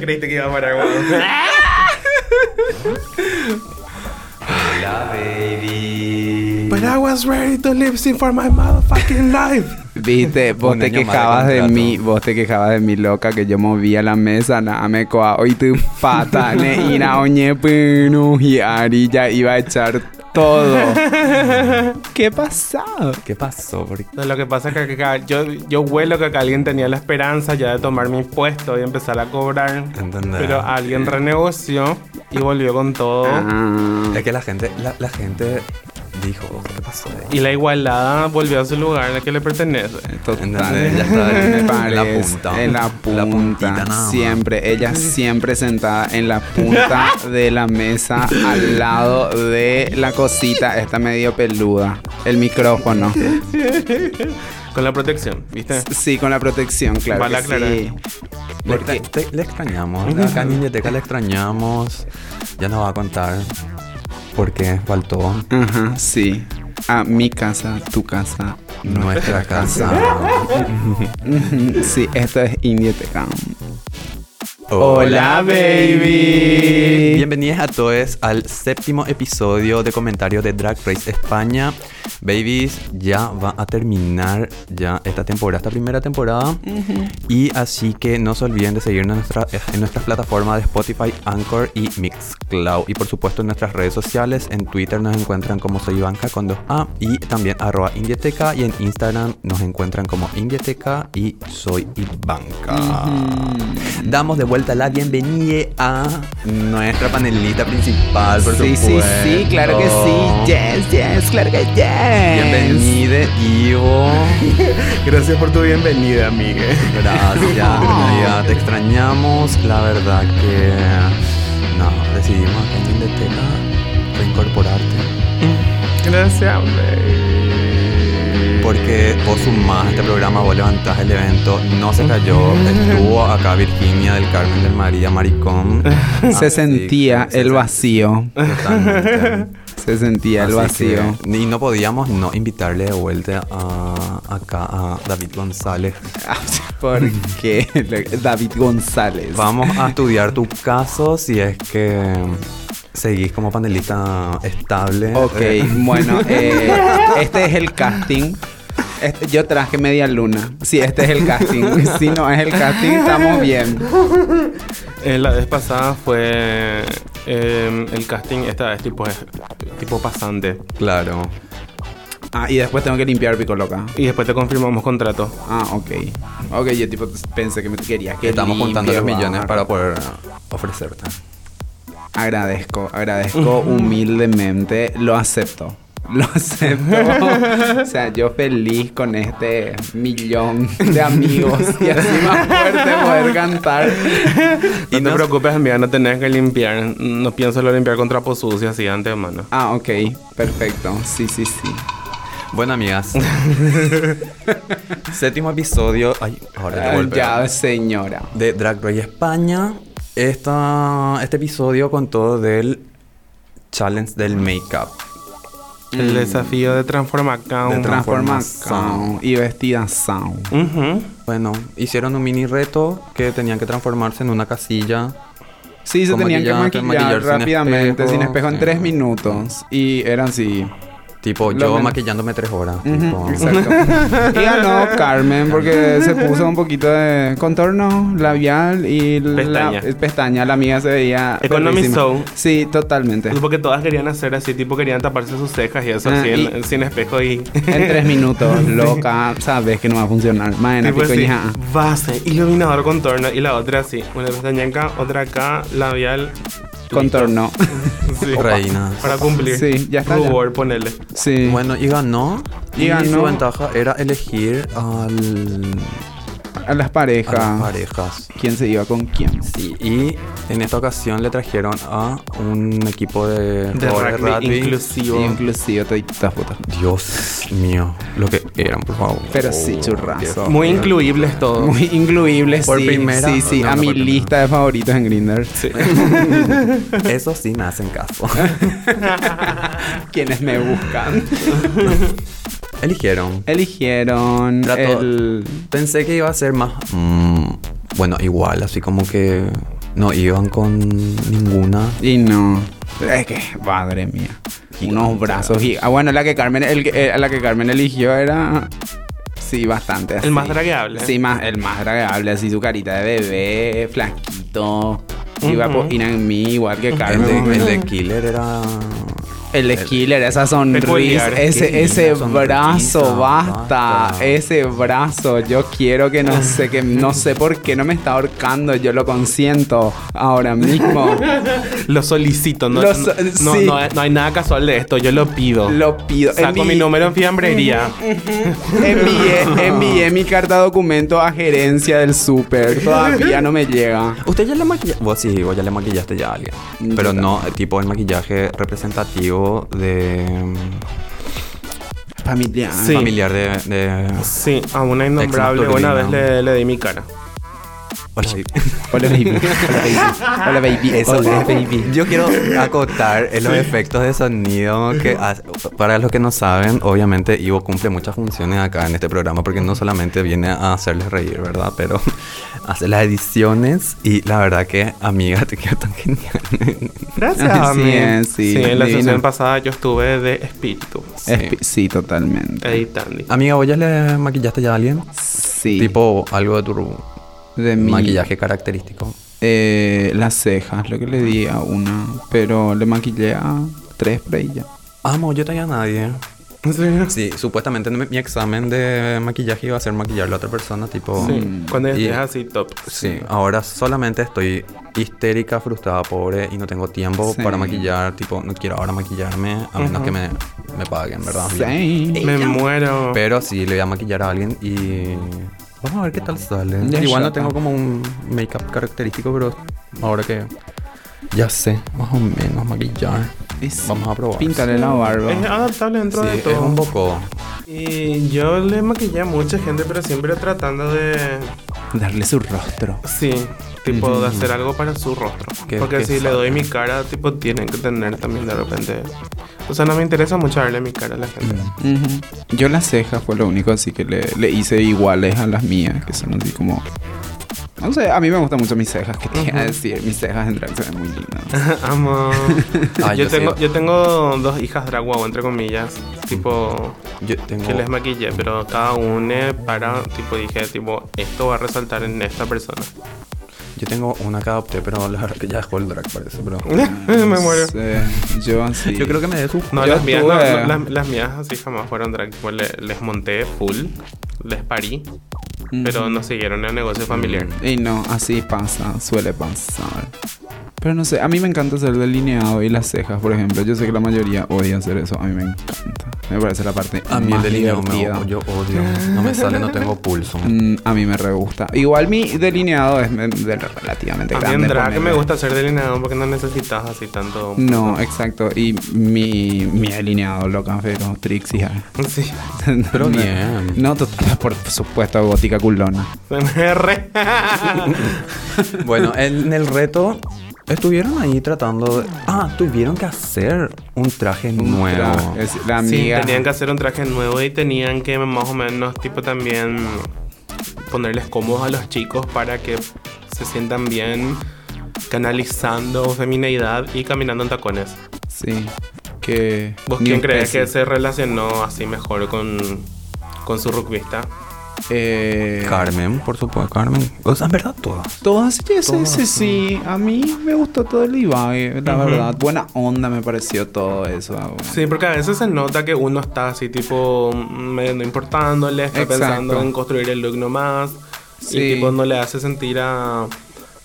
Creíste que iba a parar. Hola, baby. But I was ready to sync for my motherfucking life. Viste, vos te quejabas de, mí, vos te quejabas de mí loca que yo movía la mesa, nada me coa hoy tu pata ne ira oñe penu y Ari ya iba a echar todo. ¿Qué pasó? ¿Qué pasó? No, Lo que pasa es que yo, yo huelo que acá alguien tenía la esperanza ya de tomar mi puesto y empezar a cobrar. ¿Entendés? Pero alguien renegoció y volvió con todo. Ah, Es que la gente, la, la gente dijo, ¿qué pasó? Y la igualada volvió a su lugar al que le pertenece. total. ¿Entendés? Ya está en la punta. En la La punta. puntita siempre, ella siempre sentada en la punta de la mesa al lado de la cosita, esta medio peluda. El micrófono. Con la protección, ¿viste? Sí, con la protección, claro. Vale sí. Le, Porque- extra- te- le extrañamos. Acá en Biblioteca le extrañamos. Ya nos va a contar por qué faltó Ajá, sí. A mi casa, tu casa, nuestra casa. Sí, esto es Indieteca. Hola, baby. Bienvenidos a todos al séptimo episodio de comentarios de Drag Race España. Babies, ya va a terminar ya esta temporada, esta primera temporada. Y así que no se olviden de seguirnos en, nuestra, en nuestras plataformas de Spotify, Anchor y Mixcloud. Y por supuesto en nuestras redes sociales. En Twitter nos encuentran como soy Ivanka con 2A y también arroba Indieteca. Y en Instagram nos encuentran como Indieteca y soy Ivanka. Damos de vuelta la bienvenida a nuestra panelista principal, por Sí, sí, supuesto. sí, claro que sí. Yes, yes, claro que yes. Bienvenida, Ivo. Gracias por tu bienvenida, amiga. Gracias, amiga. Te extrañamos. La verdad que no, decidimos acá en Biblioteca reincorporarte. Gracias, baby. Porque vos sumás este programa, vos levantás el evento, no se cayó, estuvo acá Virginia del Carmen del María Maricón. Se Así sentía se el vacío. Totalmente. Se sentía el que- vacío. y no podíamos no invitarle de vuelta a, acá a David González. ¿Por qué? David González. Vamos a estudiar tu caso si es que seguís como panelista estable. Ok, bueno, eh, este es el casting. Este- yo traje media luna. Sí, este es el casting. Si no es el casting, estamos bien. Eh, la vez pasada fue eh, el casting, esta vez tipo, tipo pasante. Claro. Ah, y después tengo que limpiar pico loca. Y después te confirmamos contrato. Ah, ok. Ok, yo tipo pensé que me querías que Estamos juntando los limpie, millones para poder ofrecerte. Agradezco, agradezco humildemente. Lo acepto. Lo acepto. o sea, yo feliz con este millón de amigos y así más fuerte poder cantar. No Y te no- preocupes, amiga, no tenés que limpiar. No pienso lo limpiar con trapo sucio así de antemano. Ah, ok. Perfecto. Sí, sí, sí. Bueno, amigas. Séptimo episodio. Ay, ahora Ah, golpe. ya, señora. De Drag Race España. Esta, este episodio contó del challenge del make-up. El desafío de transformación. De tra- Transformación Transformación. y vestidación. Ujú. Bueno, hicieron un mini reto que tenían que transformarse en una casilla. Sí, se tenían que maquillar sin rápidamente, espejo. sin espejo, en Sí. tres minutos. Y eran así. Tipo, Lo yo men- maquillándome tres horas. Ujú, tipo. exacto. y ganó Carmen porque se puso un poquito de contorno labial y Pestaña. la pestaña. La mía se veía. Economy. Zone. Sí, totalmente. Porque todas querían hacer así, tipo querían taparse sus cejas y eso Ah, así, y- en- sin espejo y... En tres minutos, loca, sabes que no va a funcionar. Maena, Tipo así, base, iluminador, contorno y la otra así, una pestaña acá, otra acá, labial, Contorno. sí, Reinas. para cumplir. Sí, ya está, ya. Rubor, ponele. Sí. Bueno, y ganó. Y Y, ganó. su ventaja era elegir al. A las a parejas. las parejas. ¿Quién se iba con quién? Sí, y en esta ocasión le trajeron a un equipo de, De jugadores rugby inclusivo. Toditas putas. Dios mío, lo que eran, por favor. Pero sí, Oh, churrazo. Dios. Muy incluibles todos. Muy incluibles, Por sí. primera- Sí, sí, no, a no, mi lista de favoritos en Grindr. Sí. Eso sí me hacen caso. Quienes me buscan. Eligieron. Eligieron Trato- el... Pensé que iba a ser más. mm, bueno, igual, así como que no iban con ninguna. Y no. Es que, madre mía. Unos brazos y Ah, bueno, la que Carmen, el, eh, la que Carmen eligió era. Sí, bastante. Así. El más dragueable. Sí, más, el más dragueable, así su carita de bebé, flaquito. Iba Ujú. por ir en mí, igual que El Carmen. de, más o el de. Killer era. El de Killer, esa sonrisa, Peculiar. ese, ese sonrisa, brazo, basta, basta. ese brazo, yo quiero que no sé, que no sé por qué no me está ahorcando, yo lo consiento ahora mismo. Lo solicito. No, Lo so- no, sí. no, no hay nada casual de esto. Yo lo pido. Lo pido. Saco mi número en fiambrería. Envié, envié mi carta documento a gerencia del súper. Todavía no me llega. Usted ya le maquillaste. Vos sí, vos ya le maquillaste ya a alguien. Yo Pero no, tipo el maquillaje representativo de. Familiar. Sí. Familiar de. de- Sí, a una innombrable. Una vez le, le di mi cara. Hola, baby. Hola, baby. Hola, baby. Hola, baby. Eso Hola, es. baby. Yo quiero acotar en los efectos de sonido que hace- para los que no saben, obviamente Ivo cumple muchas funciones acá en este programa porque no solamente viene a hacerles reír, ¿verdad? Pero hace las ediciones y la verdad que, amiga, te quedo tan genial. Gracias, Así es, sí, en la sesión pasada yo estuve de espíritu. Sí. Espi- Sí, totalmente. Editando. Amiga, ¿vos ya le maquillaste ya a alguien? Sí. Tipo algo de tu de mi maquillaje característico. Eh, las cejas, lo que le di a una. Pero le maquillé a tres por ahí ya. Amo, yo todavía a nadie. ¿En serio? Sí, supuestamente en mi examen de maquillaje iba a ser maquillar a la otra persona, tipo... Sí, Mm. cuando estés así top. Sí, ahora solamente estoy histérica, frustrada, pobre y no tengo tiempo Sí. para maquillar. Tipo, no quiero ahora maquillarme a menos que me, me paguen, ¿verdad? Sí. Me muero. Pero sí, le voy a maquillar a alguien y. Vamos a ver qué tal sale. Ya Igual no tengo como un make-up característico, pero ahora que ya sé, más o menos maquillar. Es- Vamos a probar. Píntale la barba. Es adaptable dentro Sí, de es todo. un poco. Y yo le maquillé a mucha gente, pero siempre tratando de. Darle su rostro. Sí, tipo de hacer algo para su rostro. Que- Porque que si le doy mi cara, tipo, tienen que tener también de repente. O sea, no me interesa mucho darle mi cara a la gente. Ujú. Yo las cejas fue lo único así que le, le hice iguales a las mías, que son así como... No sé, a mí me gustan mucho mis cejas, que te iba a decir, mis cejas en drag se ven muy lindas. Amo. Ah, yo, yo tengo, sí. yo tengo dos hijas drag wow, entre comillas. Tipo, Yo tengo. que les maquillé, pero cada una para, tipo, dije, tipo, esto va a resaltar en esta persona. Yo tengo una que adopté, pero la verdad que ya dejó el drag, parece. Pero. me muero. sé, yo así... Yo creo que me su. No, las mías, no, no, las, las mías así jamás fueron drag. Tipo, le- les monté full, les parí. Pero no siguieron el negocio familiar. Y no, así pasa, suele pasar. Pero no sé, a mí me encanta hacer delineado y las cejas, por ejemplo. Yo sé que la mayoría odia hacer eso, a mí me encanta. Me parece la parte A mí el más delineado me divertida. yo odio. No me sale, no tengo pulso. Mm, a mí me re gusta. Igual mi delineado es me- de- relativamente A mí grande. en drag ponele. me gusta hacer delineado porque no necesitas así tanto. No, exacto. Y mi, mi delineado, loca, pero Trixie. Sí. Pero No- bien. No, total, por supuesto, gótica culona. Se me re. Bueno, en el reto estuvieron ahí tratando de... Ah, tuvieron que hacer un traje nuevo. Es la Sí, amiga. tenían que hacer un traje nuevo y tenían que más o menos, tipo, también ponerles cómodos a los chicos para que se sientan bien canalizando femineidad y caminando en tacones. Sí. Que. ¿Vos quién crees que se relacionó así mejor con, con su rugbyista? Eh, Carmen, por supuesto, Carmen. O sea, en verdad, todas. Todas, sí, sí, Todas, sí, sí. A mí me gustó todo el Ibai, la verdad. Buena onda me pareció todo eso. ah, bueno. Sí, porque a veces se nota que uno está así, tipo, medio no importándole, está Exacto. pensando en construir el look nomás. Sí. Y tipo, no le hace sentir a,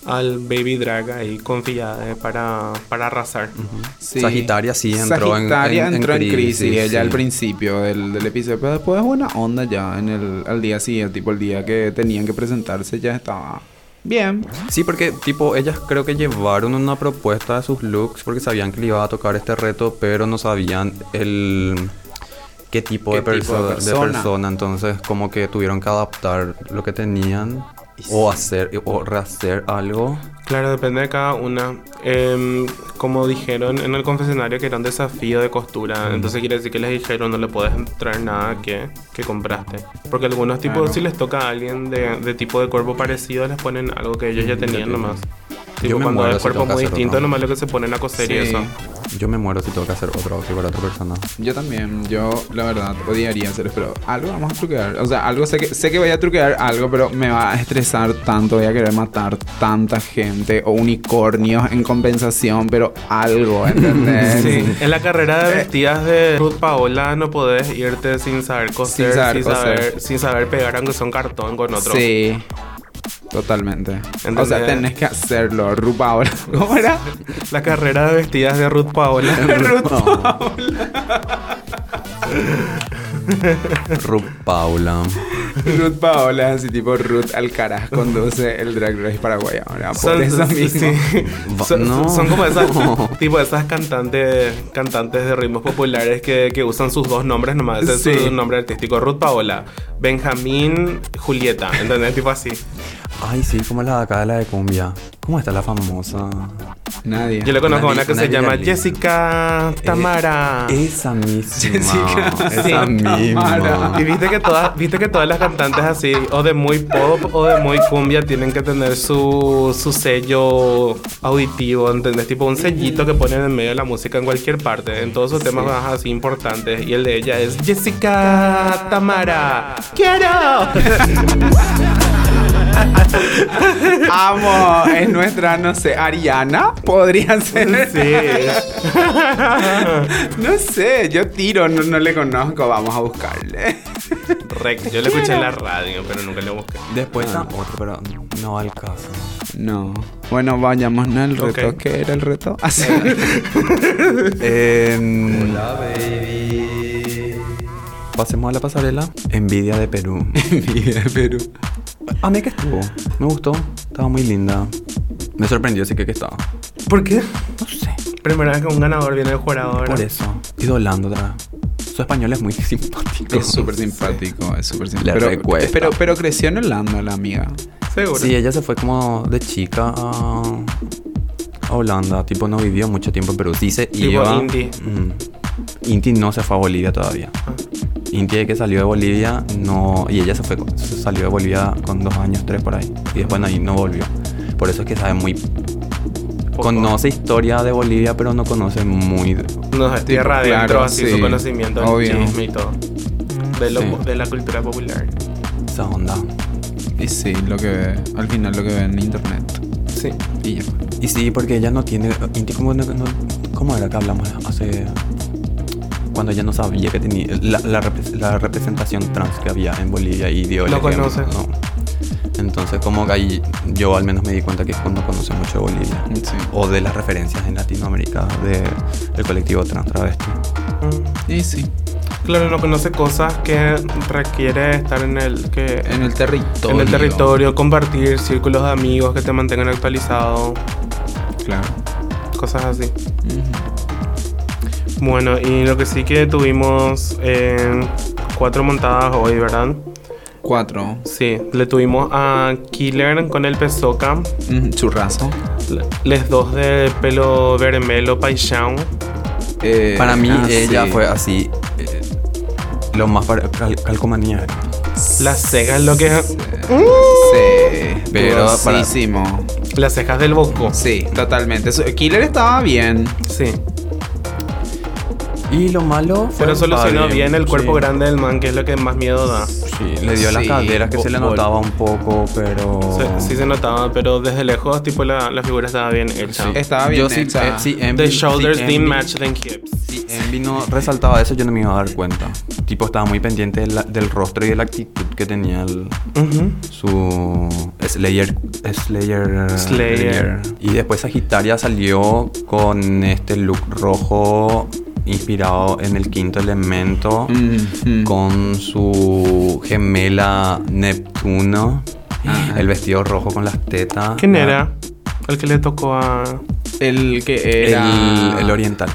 al Baby Drag ahí confiada para, para arrasar. Sí. Sagitaria sí entró en- Sagitaria en- en entró en crisis, crisis, ella al sí. principio del, del episodio, pero después buena onda ya en el al día siguiente, tipo el día que tenían que presentarse ya estaba bien. Sí, porque tipo ellas creo que llevaron una propuesta de sus looks porque sabían que le iba a tocar este reto, pero no sabían el qué tipo, ¿Qué de, perso- tipo de de persona? persona. Entonces como que tuvieron que adaptar lo que tenían o hacer o rehacer algo. Claro, depende de cada una. Em, como dijeron en el confesionario que era un desafío de costura, entonces quiere decir que les dijeron no le puedes traer nada que, que compraste. Porque algunos tipos, Claro. si les toca a alguien de, de tipo de cuerpo parecido, les ponen algo que ellos ya tenían nomás. Tipo, me cuando muero si cuerpo tengo que muy distinto, nomás lo que se ponen a coser y Sí. eso. Yo me muero si tengo que hacer otro outfit para otra persona. Yo también, yo la verdad odiaría hacer pero algo vamos a truquear. O sea, algo sé que sé que voy a truquear algo, pero me va a estresar tanto, voy a querer matar tanta gente o unicornios en compensación, pero algo, ¿entendés? Sí, en la carrera de vestidas de Ruth Paola no podés irte sin saber coser, sin saber saber, coser. sin saber pegar aunque sea un cartón con otro. Sí. Totalmente. O sea, tenés que hacerlo, Rupa ahora. ¿Cómo era? La carrera de vestidas de Ruth Paola. Ruth Paula. Ruth Paola, así tipo Ruth Alcaraz conduce el Drag Race Paraguay ahora. Por eso mismo. sí. Va- Son, no. son como esas, tipo esas cantantes, cantantes de ritmos populares que, que usan sus dos nombres nomás. Ese Sí. es su nombre artístico. Ruth Paola, Benjamín, Julieta. ¿Entendés? Tipo así. Ay, sí, como la de acá de la de cumbia. ¿Cómo está la famosa? Nadie. Yo le conozco a Una que se llama. Jessica Tamara. Esa misma. Jessica Esa Sí, misma. Tamara. Y viste que todas, viste que todas las cantantes así, o de muy pop o de muy cumbia, tienen que tener su, su sello auditivo, ¿entendés? Tipo un sellito que ponen en medio de la música en cualquier parte, en todos sus temas más así importantes. Y el de ella es Jessica Tamara. ¡Quiero! Amo, es nuestra, no sé, Ariana, podría ser. Sí. No sé, yo tiro, no, no le conozco, vamos a buscarle. Rec, yo lo escuché en la radio, pero nunca lo busqué. Después está otro, pero no al caso. No. Bueno, vayamos al reto. Ok. ¿Qué era el reto? Así. Hola, baby. Pasemos a la pasarela. Envidia de Perú. Envidia de Perú. A mí que estuvo. Me gustó. Estaba muy linda. Me sorprendió, sí que que estaba. ¿Por qué? No sé. Primera vez que un ganador viene el jurado. ¿verdad? Por eso. Idolando otra vez. Su español es muy simpático. Es súper simpático, es súper simpático. Pero, recuesta. pero, pero creció en Holanda la amiga. Seguro. Sí, ella se fue como de chica a, a Holanda. Tipo, no vivió mucho tiempo en Perú. Se Tipo iba. Inti. Mm. Inti no se fue a Bolivia todavía. Inti que salió de Bolivia, no. Y ella se fue, salió de Bolivia con dos años, tres por ahí. Y después ahí no volvió. Por eso es que sabe muy. Poco. Conoce historia de Bolivia, pero no conoce muy. No, es tierra Tipo, adentro, claro, así sí. su conocimiento del chisme y todo. De, lo- Sí. de la cultura popular. Esa onda. Y sí, lo que ve, al final lo que ve en internet. Sí. Y ya. Y sí, porque ella no tiene. Inti, ¿cómo, no- no- cómo era que hablamos hace. Cuando ella no sabía que tenía. La, la la representación trans que había en Bolivia y dio el No ejemplo, conoce. no. Entonces, como que ahí yo al menos me di cuenta que no conoce mucho de Bolivia. Sí. O de las referencias en Latinoamérica de, del colectivo trans travesti. Mm. Y sí. Claro, no conoce cosas que requiere estar en el que En el territorio. en el territorio, compartir círculos de amigos que te mantengan actualizado, Claro. cosas así. Ujú. Bueno, y lo que sí que tuvimos eh, cuatro montadas hoy, ¿verdad? Cuatro. Sí, le tuvimos a Killer con el Pesoca, Ujú, Churrazo. les dos de pelo vermelo paixão. Eh, Para mí, ah, ella sí. fue así. eh, lo más cal- calcomanía. Las cejas, lo que Sí. Uh. Sí. Pero para- las cejas del boco. Sí, totalmente. Killer estaba bien. Sí, Y lo malo fue. pero solucionó estaba bien el cuerpo sí. grande del man, que es lo que más miedo da. Sí, le dio las Sí, caderas que se le notaba un poco, pero. Se- sí se notaba, pero desde lejos, tipo, la, la figura estaba bien hecha. Sí. Estaba bien Yo sí, hecha. eh, sí, Envy- The shoulders sí, didn't match the hips. Si Envy no resaltaba eso, yo no me iba a dar cuenta. Tipo, estaba muy pendiente de la- del rostro y de la actitud que tenía el- Ujú. su, Slayer, Slayer, Slayer. Y después Sagitaria salió con este look rojo inspirado en el quinto elemento, Mm, mm. con su gemela Neptuno, Ajá. el vestido rojo con las tetas. ¿Quién la- era? El que le tocó a. El que era. El, el oriental,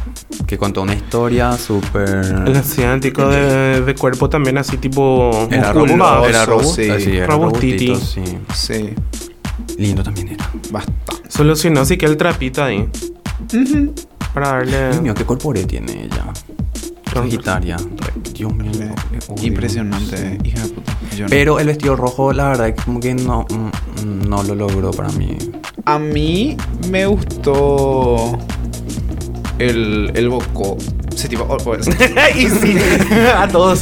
que contó una historia súper... El asiático de, de cuerpo también así tipo. Era robusto, era robusto, sí. sí, era Robustiti. robustito, sí. Sí, Lindo también era. bastante. Solucionó así que el trapito ahí. Para darle. Dios mío, qué corporé tiene ella. Sagitaria. Dios mío. Le- le odio. Impresionante, hija de puta. Yo no. Pero el vestido rojo, la verdad, que como que no, mm, no lo logró para mí. A mí me gustó el, el bocó. Tipo. oh, pues. y sí, a todos.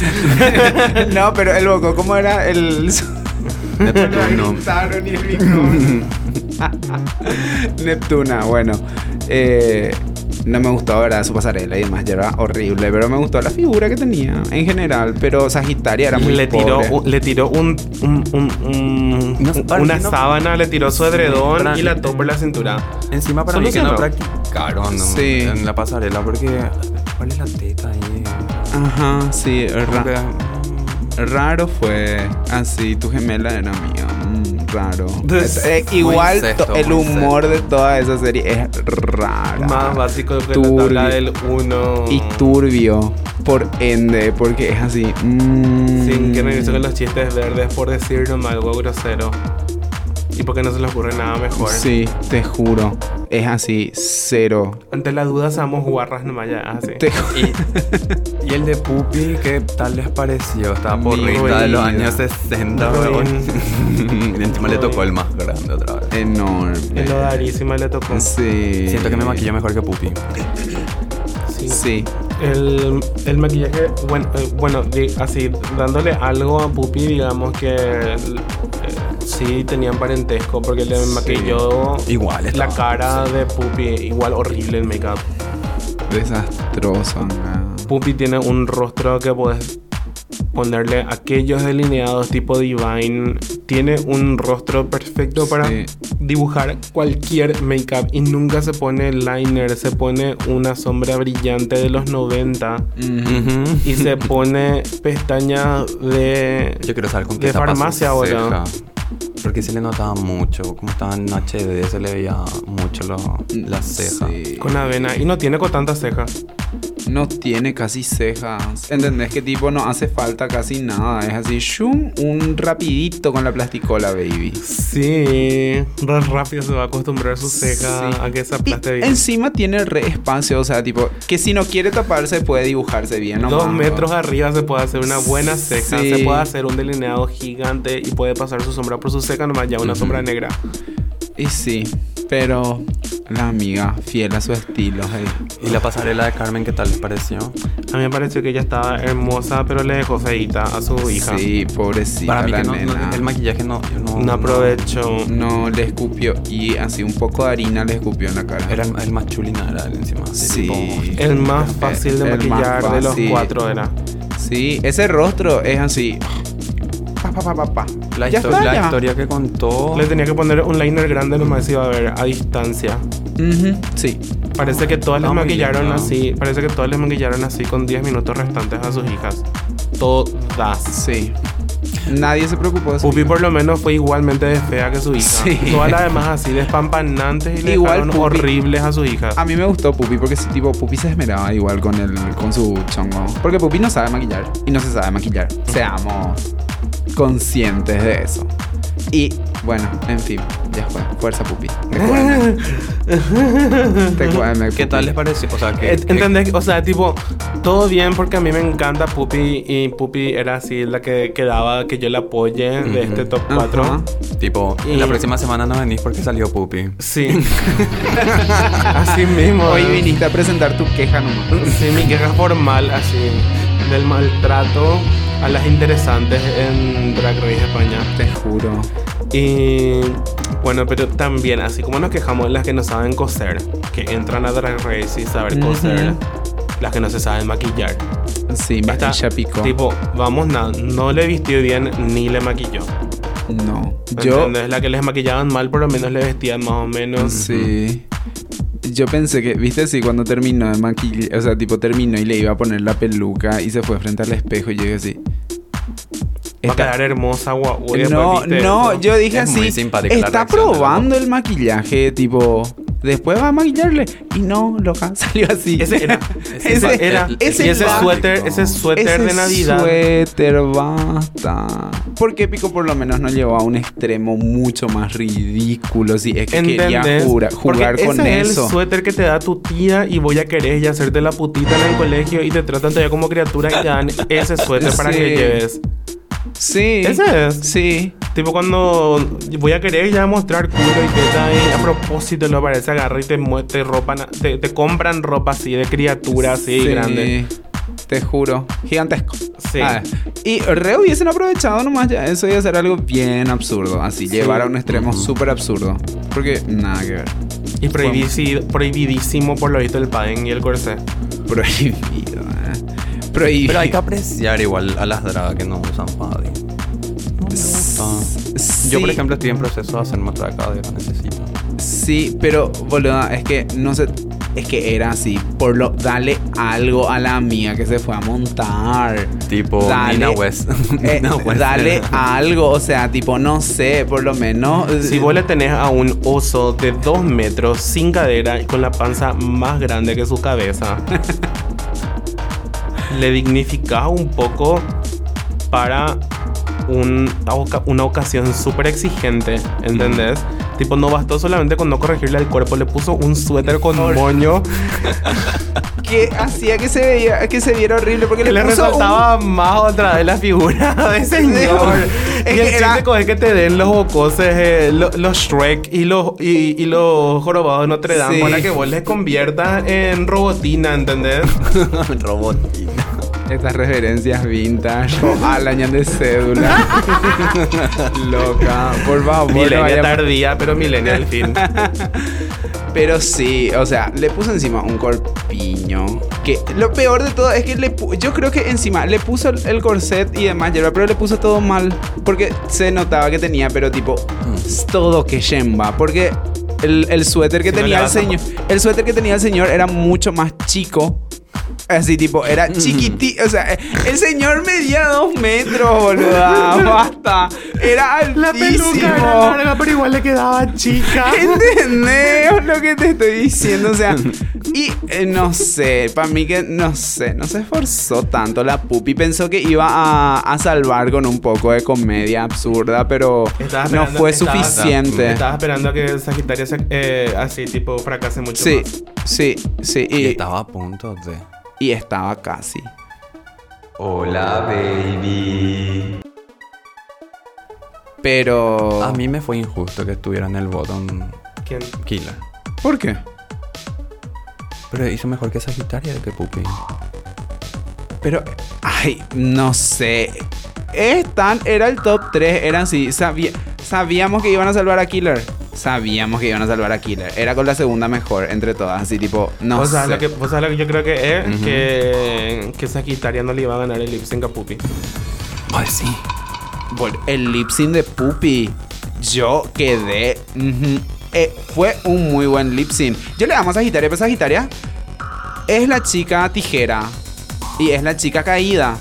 no, pero el bocó, ¿cómo era? El. Neptuno. gritaron y el micrófono. Neptuna, bueno. Eh, no me gustó, ¿verdad? Su pasarela y demás, ya era horrible. Pero me gustó la figura que tenía en general. Pero Sagitaria era muy le tiró, pobre. un- le tiró un, un- un- un- No, un- para una no- sábana, le tiró su edredón para y la ató por la cintura. Encima para mí que no practicaron ¿no? Sí. en la pasarela porque... ¿Cuál es la teta ahí? Ajá, sí, ra- raro fue. Así, tu gemela era mía. Raro. Eh, igual el humor de toda esa serie es rara. Más básico que Turbio. la tabla del 1. Y turbio, por ende, porque es así. mm, Sin que regrese con los chistes verdes por decir nomás algo grosero. Y porque no se le ocurre nada mejor. Sí, te juro. Es así, cero. Ante la duda seamos guarras nomás ya, así. Te Y, y el de Pupi, ¿qué tal les pareció? Estaba Mi porrita de los años 60, Ruin. weón. Y encima le tocó el más grande otra vez. enorme. En lo darísima le tocó. Sí. Siento que me maquillo mejor que Pupi. Sí. Sí. El, el maquillaje, bueno, eh, bueno así, dándole algo a Pupi, digamos que el- eh, sí tenían parentesco porque le Sí. maquilló Igual la cara de Pupi, igual horrible el make-up. Desastroso. anga. Pupi tiene un rostro que puedes ponerle aquellos delineados tipo Divine. Tiene un rostro perfecto para Sí. dibujar cualquier make-up y nunca se pone liner, se pone una sombra brillante de los 90 Ujú. y se pone pestañas de... Yo quiero saber con qué De farmacia ahora. ceja. Porque se le notaba mucho. Como estaba en HD, se le veía mucho lo- la ceja. Sí. Con avena y no tiene con tantas cejas. No tiene casi cejas. ¿Entendés que tipo no hace falta casi nada? Es así, shum, un rapidito con la plasticola, baby. Sí, re rápido se va a acostumbrar su ceja Sí. a que se Y aplaste bien. encima tiene re espacio, o sea, tipo, que si no quiere taparse puede dibujarse bien. Dos metros arriba se puede hacer una buena ceja, Sí. se puede hacer un delineado gigante y puede pasar su sombra por su ceja, nomás ya una sombra negra. Y sí, pero la amiga, fiel a su estilo. hey. ¿Y la pasarela de Carmen qué tal les pareció? A mí me pareció que ella estaba hermosa, pero le dejó feíta a su hija. Sí, pobrecita Para mí la que no, no- nena. el maquillaje no... no, No aprovechó. No, le escupió y así un poco de harina le escupió en la cara. Era el, el más chulina, era él encima. Sí. tipo- El más fácil de El más maquillar de los cuatro era. Sí, ese rostro es así. Pa, pa, pa, pa. La, Ya histo- está, la ya. historia que contó... Le tenía que poner un liner grande, nomás se iba a ver a distancia. Ujú, Sí. Parece que todas les Está muy maquillaron lindo. así. Parece que todas les maquillaron así con 10 minutos restantes a sus hijas. Todas. Sí. Nadie se preocupó de eso. Pupi por lo menos fue igualmente de fea que su hija. Sí. Todas las demás así despampanantes y le Igual dejaron Pupi- horribles a sus hijas. A mí me gustó Pupi porque ese tipo Pupi se esmeraba igual con el con su chongo. Porque Pupi no sabe maquillar y no se sabe maquillar. Seamos conscientes de eso. Y bueno, en fin, ya fue. Fuerza Pupi. ¿Qué tal les pareció? O sea, que... ¿Entendés? O sea, tipo, todo bien porque a mí me encanta Pupi y Pupi era así la que quedaba que yo la apoye de Ujú. este top Ajá. 4. Tipo, Y- la próxima semana no venís porque salió Pupi. Sí. así mismo. Hoy viniste a presentar tu queja nomás. Sí, mi queja formal así del maltrato a las interesantes en Drag Race España. Te juro. Y bueno, pero también, así como nos quejamos de las que no saben coser, que entran a Drag Race y saber coser, las que no se saben maquillar. Sí, Esta, ya picó. Tipo, vamos, na- no le vistió bien ni le maquilló. No. Yo. ¿Entendés? La que les maquillaban mal, por lo menos le vestían más o menos. Sí. Yo pensé que, viste, sí, cuando terminó de maquillar, o sea, tipo terminó y le iba a poner la peluca y se fue frente al espejo y yo así. Va a Está- quedar hermosa, guau. no, no, eso. yo dije Es así. Está probando el maquillaje, tipo. Después va a maquillarle. Y no, loca, salió así. Ese era. Ese Ese era. ese y ese suéter, ese suéter Ese de Navidad. suéter, basta. Porque Pico por lo menos no llevó a un extremo mucho más ridículo. Si es que quería jugar Porque con ese es eso. el suéter que te da tu tía y voy a querer y hacerte la putita en el colegio y te tratan todavía como criatura y te dan ese suéter para Sí. que lleves. Sí. Ese es. Sí. Tipo cuando voy a querer ya mostrar culo y teta y a propósito lo parece agarra y te, te ropan, te, te compran ropa así de criatura así Sí, grande. Te juro. Gigantesco. Sí. Ah, y re hubiesen aprovechado nomás ya eso y hacer algo bien absurdo. Así, Sí. llevar a un extremo súper absurdo. Porque nada que ver. Y prohibisi- prohibidísimo por lo visto el padding y el corsé. Prohibido, eh. Prohibido. Pero hay que apreciar igual a las dragas que no usan padding. Sí, Yo, por ejemplo, estoy en proceso de hacerme otra que necesito. Sí, pero boludo, es que no sé. Es que era así. Por lo. Dale algo a la mía que se fue a montar. Tipo Dale. Nina West. Eh, Nina West. dale algo, o sea, tipo, no sé, por lo menos. Si vos le tenés a un oso de dos metros sin cadera y con la panza más grande que su cabeza, le dignificás un poco para un- una ocasión súper exigente, ¿entendés? Tipo, no bastó solamente con no corregirle el cuerpo, le puso un suéter con moño que hacía que se veía, que se viera horrible porque que le, le puso resaltaba más otra vez la figura de señor. Es y que el era- chiste es que te den los bocoses, eh, lo- los Shrek y los, y, y los jorobados de Notre Dame Sí. para que vos les conviertas en robotina, ¿entendés? Robotina. Estas referencias vintage o al año de cédula. Loca, por favor. no Milenia vaya- tardía, pero milenia al fin. Pero sí, o sea, le puso encima un corpiño. Que lo peor de todo es que le yo creo que encima le puso el, corset y demás, pero le puso todo mal. Porque se notaba que tenía, pero tipo, todo que yemba. Porque el, el suéter que Si no tenía le el señor, el suéter que tenía el señor era mucho más chico. Así tipo, era chiquitito. O sea, el señor medía dos metros, boluda. Basta. Era La peluca altísimo. era larga, pero igual le quedaba chica. ¿Entendés lo que te estoy diciendo? O sea, y eh, no sé, para mí que no sé, no se esforzó tanto la pupi. Pensó que iba a, a salvar con un poco de comedia absurda, pero no fue estaba- suficiente. Estaba esperando a que Sagitario eh, así, tipo, fracase mucho Sí, más. sí, sí. Y Y, estaba a punto de. Y estaba casi. Hola, baby. Pero. A mí me fue injusto que estuviera en el bottom ¿Quién? killer. ¿Por qué? Pero hizo mejor que Sagitaria de que Pupi. Pero, ay, no sé. Stan era el top 3, eran así. sabía- sabíamos que iban a salvar a Killer. Sabíamos que iban a salvar a Killer. Era con la segunda mejor entre todas, así tipo, no sé. lo que, o sea, lo que yo creo que es que, que Sagitaria no le iba a ganar el lip sync a Pupi. Ay, sí. Vol- El lip sync de Puppy. Yo quedé. Eh, fue un muy buen lip sync. Yo le damos a Sagitaria, pero Sagitaria es la chica tijera. Y es la chica caída.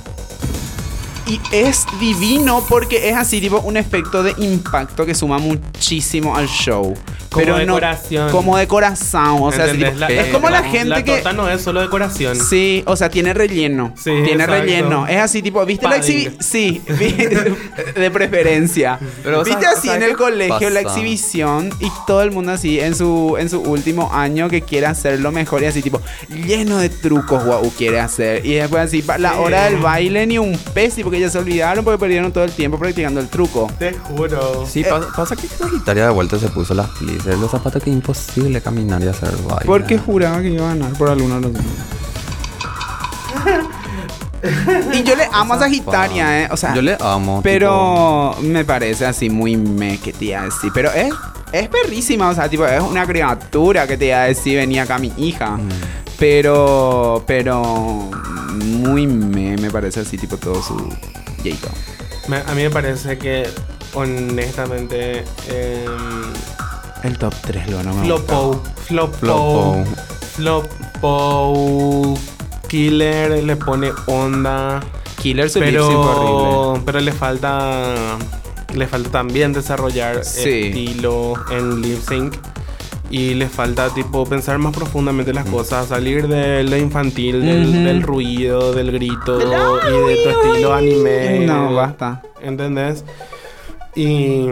Y es divino porque es así, tipo, un efecto de impacto que suma muchísimo al show. Como pero no- decoración. como decoración. O sea, La- es como la gente la que. torta no es solo decoración. Sí, o sea, tiene relleno. Sí, tiene exacto. relleno. Es así, tipo, ¿viste la exhibición? Sí, vi- de preferencia. Pero, ¿Viste ¿sabes- así sabes en el colegio la exhibición y todo el mundo así en su, en su último año que quiere hacerlo mejor y así, tipo, lleno de trucos, guau, quiere hacer. Y después así, la Sí. hora del baile ni un pez, y porque ya se olvidaron porque perdieron todo el tiempo practicando el truco. Te juro. Sí, pa- pasa que Sagitaria de vuelta se puso las pleasers, los zapatos que es imposible caminar y hacer baile. Porque juraba que iba a ganar por alguno de los dos. Y yo le amo a Sagitaria, ¿eh? O sea, Yo le amo. Pero me parece así muy me que te iba a decir. Pero es, es perrísima, o sea, tipo, es una criatura que te iba a decir, venía acá mi hija. mm, Pero, pero muy me, me parece así, tipo, todo su jeito. Me- a mí me parece que honestamente, eh, El top 3 lo no me Flopo, Flopo, Flopo. Flopo, Killer le pone onda. Killer su pero, pero le falta, le falta también desarrollar Sí. estilo en lip sync. Y le falta tipo pensar más profundamente Mm. las cosas, salir de lo infantil, del ruido, del grito y de tu estilo anime. No, basta. ¿Entendés? Y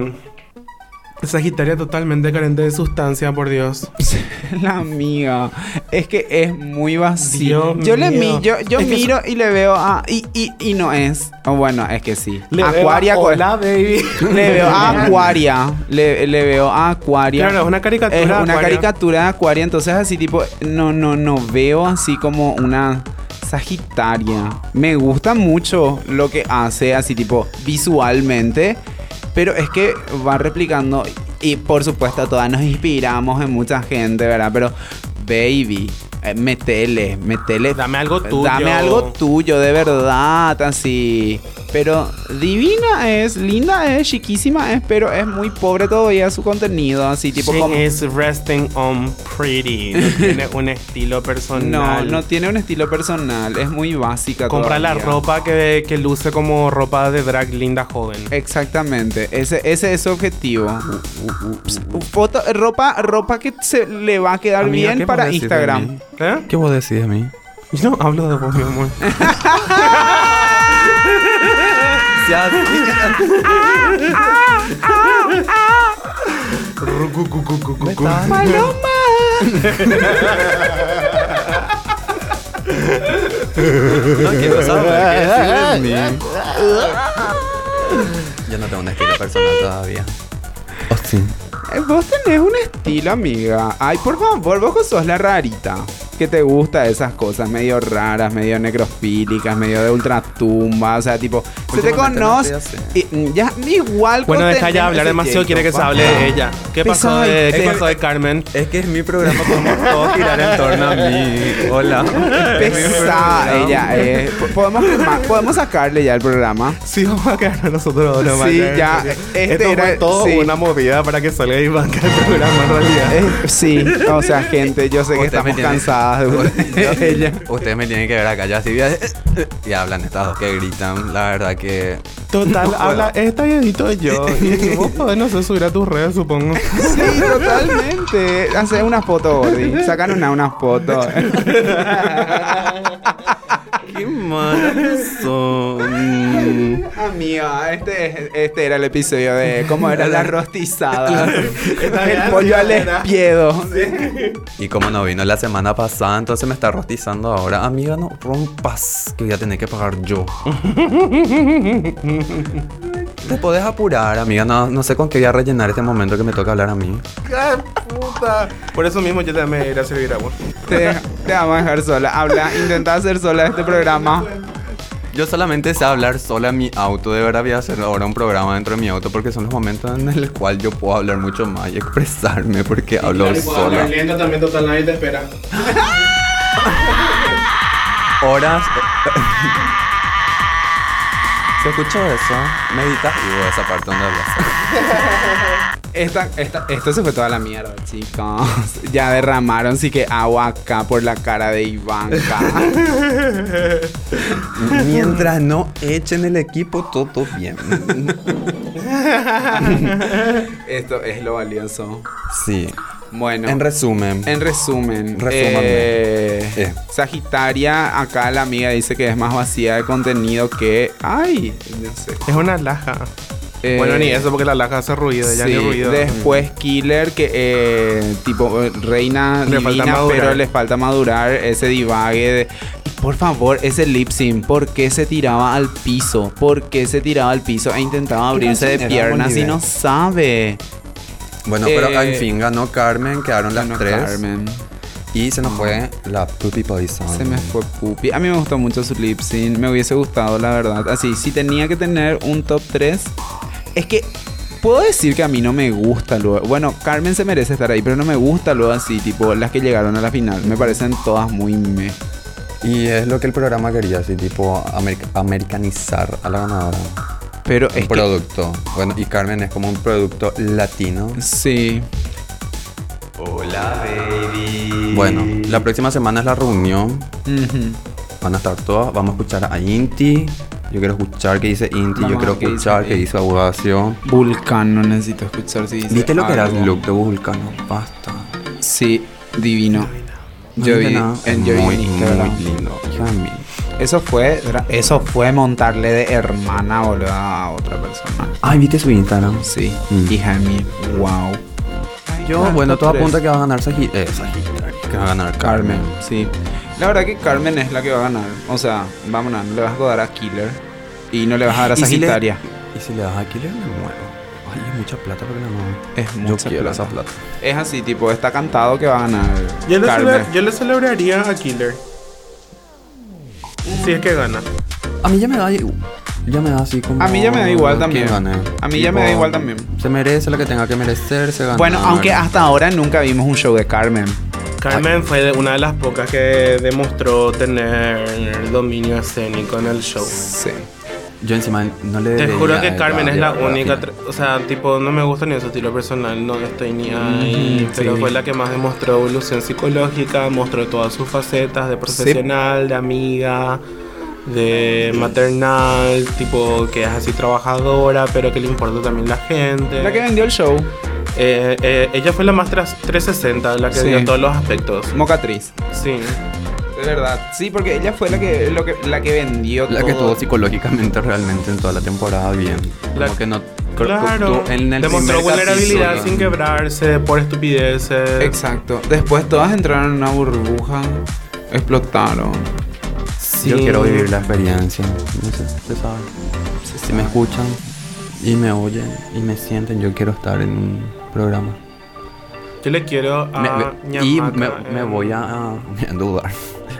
Sagitaria totalmente carente de sustancia, por Dios. La amiga. Es que es muy vacío. Dios yo le mi, yo, miro y le veo a. Y, y, y no es. O bueno, es que sí. Le veo Acuaria. a co- Hola, baby. Le veo a Acuaria. Le, le veo a Acuaria. Claro, es una caricatura. Es una Acuaria. caricatura de Acuaria, entonces así tipo, no, no, no veo así como una Sagitaria. Me gusta mucho lo que hace así tipo visualmente, pero es que va replicando y por supuesto todas nos inspiramos en mucha gente, ¿verdad? Pero baby, metele, metele. Dame algo tuyo. Dame algo tuyo, de verdad, así. Pero divina es, linda es, chiquísima es, pero es muy pobre todavía su contenido, así tipo She como... is resting on pretty. No tiene un estilo No, personal. no tiene un estilo personal, es muy básica Compra la ropa que, que luce como ropa de drag linda joven. Exactamente, ese, ese es su objetivo. Foto, ropa, ropa que se le va a quedar Amiga, bien ¿qué para Instagram. ¿Eh? ¿Qué vos decís de mí? Yo no hablo de vos, mi amor. No qué de mí. Yo no tengo un estilo personal todavía. Oh, sí. Eh, Vos tenés un estilo, amiga. Ay, por favor, vos sos la rarita. Que te gusta esas cosas medio raras, medio necrofílicas, medio de ultratumba. O sea, tipo, se te conoce. y, ya, igual Bueno, deja ya hablar demasiado. Quiere que se hable de ella. ¿Qué pasó de, ¿qué pasó de Carmen? Es que es mi programa, podemos todos girar en torno a mí. Hola. Pesada ella. Po- Podemos, podemos sacarle ya el programa. Sí, vamos a quedar nosotros no Sí, ya, este Esto era- fue todo sí. una movida para que salga y banca el programa en realidad. Eh, sí, o sea, gente, yo sé que estamos tienen- de ella. Ustedes me tienen que ver acá ya así y hablan estas dos que gritan. La verdad que Total, habla, esta y edito yo. Y vos podés, no sé, subir a tus redes, supongo. Sí, totalmente. Hacer una foto, Gordy. Sacan una, una foto. Qué malas son. Amiga, este, este era el episodio de cómo era la rostizada. El pollo al espiedo. Y como no vino la semana pasada, entonces me está rostizando ahora. Amiga, no rompas, que voy a tener que pagar yo. Te podés apurar, amiga. No, no sé con qué voy a rellenar este momento que me toca hablar a mí. ¡Qué puta! Por eso mismo yo también me iré a servir agua. Te, te vamos a dejar sola. Habla, intenta hacer sola este programa. Yo solamente sé hablar sola en mi auto. De verdad voy a hacer ahora un programa dentro de mi auto porque son los momentos en los cuales yo puedo hablar mucho más y expresarme porque hablo sola. lento también, total, nadie te espera. Horas. ¿Se escuchó eso? Meditativo esa parte donde hablas. Esta, esta, esto se fue toda la mierda, chicos. Ya derramaron sí que agua acá por la cara de Ivanka. Mientras no echen el equipo, todo bien. Esto es lo valioso. Sí. Bueno. En resumen. En resumen, eh, Eh. Sagitaria, acá la amiga dice que es más vacía de contenido que. ¡Ay! No sé. Es una laja. Eh, bueno, ni eso porque la laja hace ruido, ya sí, ni ruido. Después Killer, que eh, tipo eh, reina Le falta divina, madurar. pero le falta madurar ese divague de. Por favor, ese lip sync, ¿por qué se tiraba al piso? ¿Por qué se tiraba al piso e intentaba abrirse de piernas y no sabe? Bueno, pero Eh, en fin, ganó Carmen, quedaron las Ganó tres. Carmen. Y se nos fue la Puppy Poison. Se me fue Pupi. A mí me gustó mucho su lip sync. Me hubiese gustado, la verdad. Así, si tenía que tener un top 3. Es que puedo decir que a mí no me gusta luego. Bueno, Carmen se merece estar ahí, pero no me gusta luego así, tipo las que llegaron a la final. Me parecen todas muy me. Y es lo que el programa quería, así tipo americ- americanizar a la ganadora. Pero Un es que... producto. Bueno, y Carmen es como un producto latino. Sí. Hola, baby. Bueno, la próxima semana es la reunión. Van a estar todas. Vamos a escuchar a Inti. Yo quiero escuchar qué dice Inti. Vamos Yo quiero qué escuchar qué dice Audacio. Vulcano, necesito escuchar si dice ¿Viste lo que era el look de Vulcano? Basta. Sí, divino. No Yo vi nada. en yo vi muy, en Instagram. muy lindo. Eso fue, eso fue montarle de hermana, boludo, a otra persona. Ay, ¿viste su Instagram? Sí, Mm. hija de mí, wow. Yo, bueno, todo apunta que va a ganar Sagi- eh, Sagitario. Que va a ganar Carmen, Carmen. sí. La verdad que Carmen es la que va a ganar. O sea, vamos a no le vas a dar a Killer y no le vas a dar a ¿Y si le- Sagitaria. Y si le das a Killer, me muero. Ay, es mucha plata porque la no. Es Yo mucha quiero plata. esa plata. Es así, tipo, está cantado que va a ganar Yo le, Carmen. cele- yo le celebraría a Killer. Si es que gana. A mí ya me da ya me da así como A mí ya me da igual también. gane. A mí ya me da igual también. Se merece lo que tenga que merecerse ganar. Bueno, aunque hasta ahora nunca vimos un show de Carmen. Carmen fue una de las pocas que demostró tener dominio escénico en el show. Sí. yo encima no le Te juro que Carmen es la única, o sea, tipo, no me gusta ni su estilo personal, no estoy ni ahí, Ujú, pero sí. fue la que más demostró evolución psicológica, mostró todas sus facetas de profesional, de amiga, de maternal, tipo, que es así trabajadora, pero que le importa también la gente. La que vendió el show, Eh, eh, ella fue la más tras- 360, la que Sí. dio todos los aspectos. Mocatriz. Sí. De verdad. Sí, porque ella fue la que, lo que, la que vendió La que estuvo psicológicamente realmente en toda la temporada bien. La- Como que no Claro, en el demostró vulnerabilidad capítulo- sin quebrarse por estupideces. Exacto. Después todas entraron en una burbuja. Explotaron. Sí. Yo quiero vivir la experiencia. No sé, se sabe. Si me escuchan y me oyen y me sienten, yo quiero estar en un programa. Yo le quiero a Me- y me, me voy a, a dudar.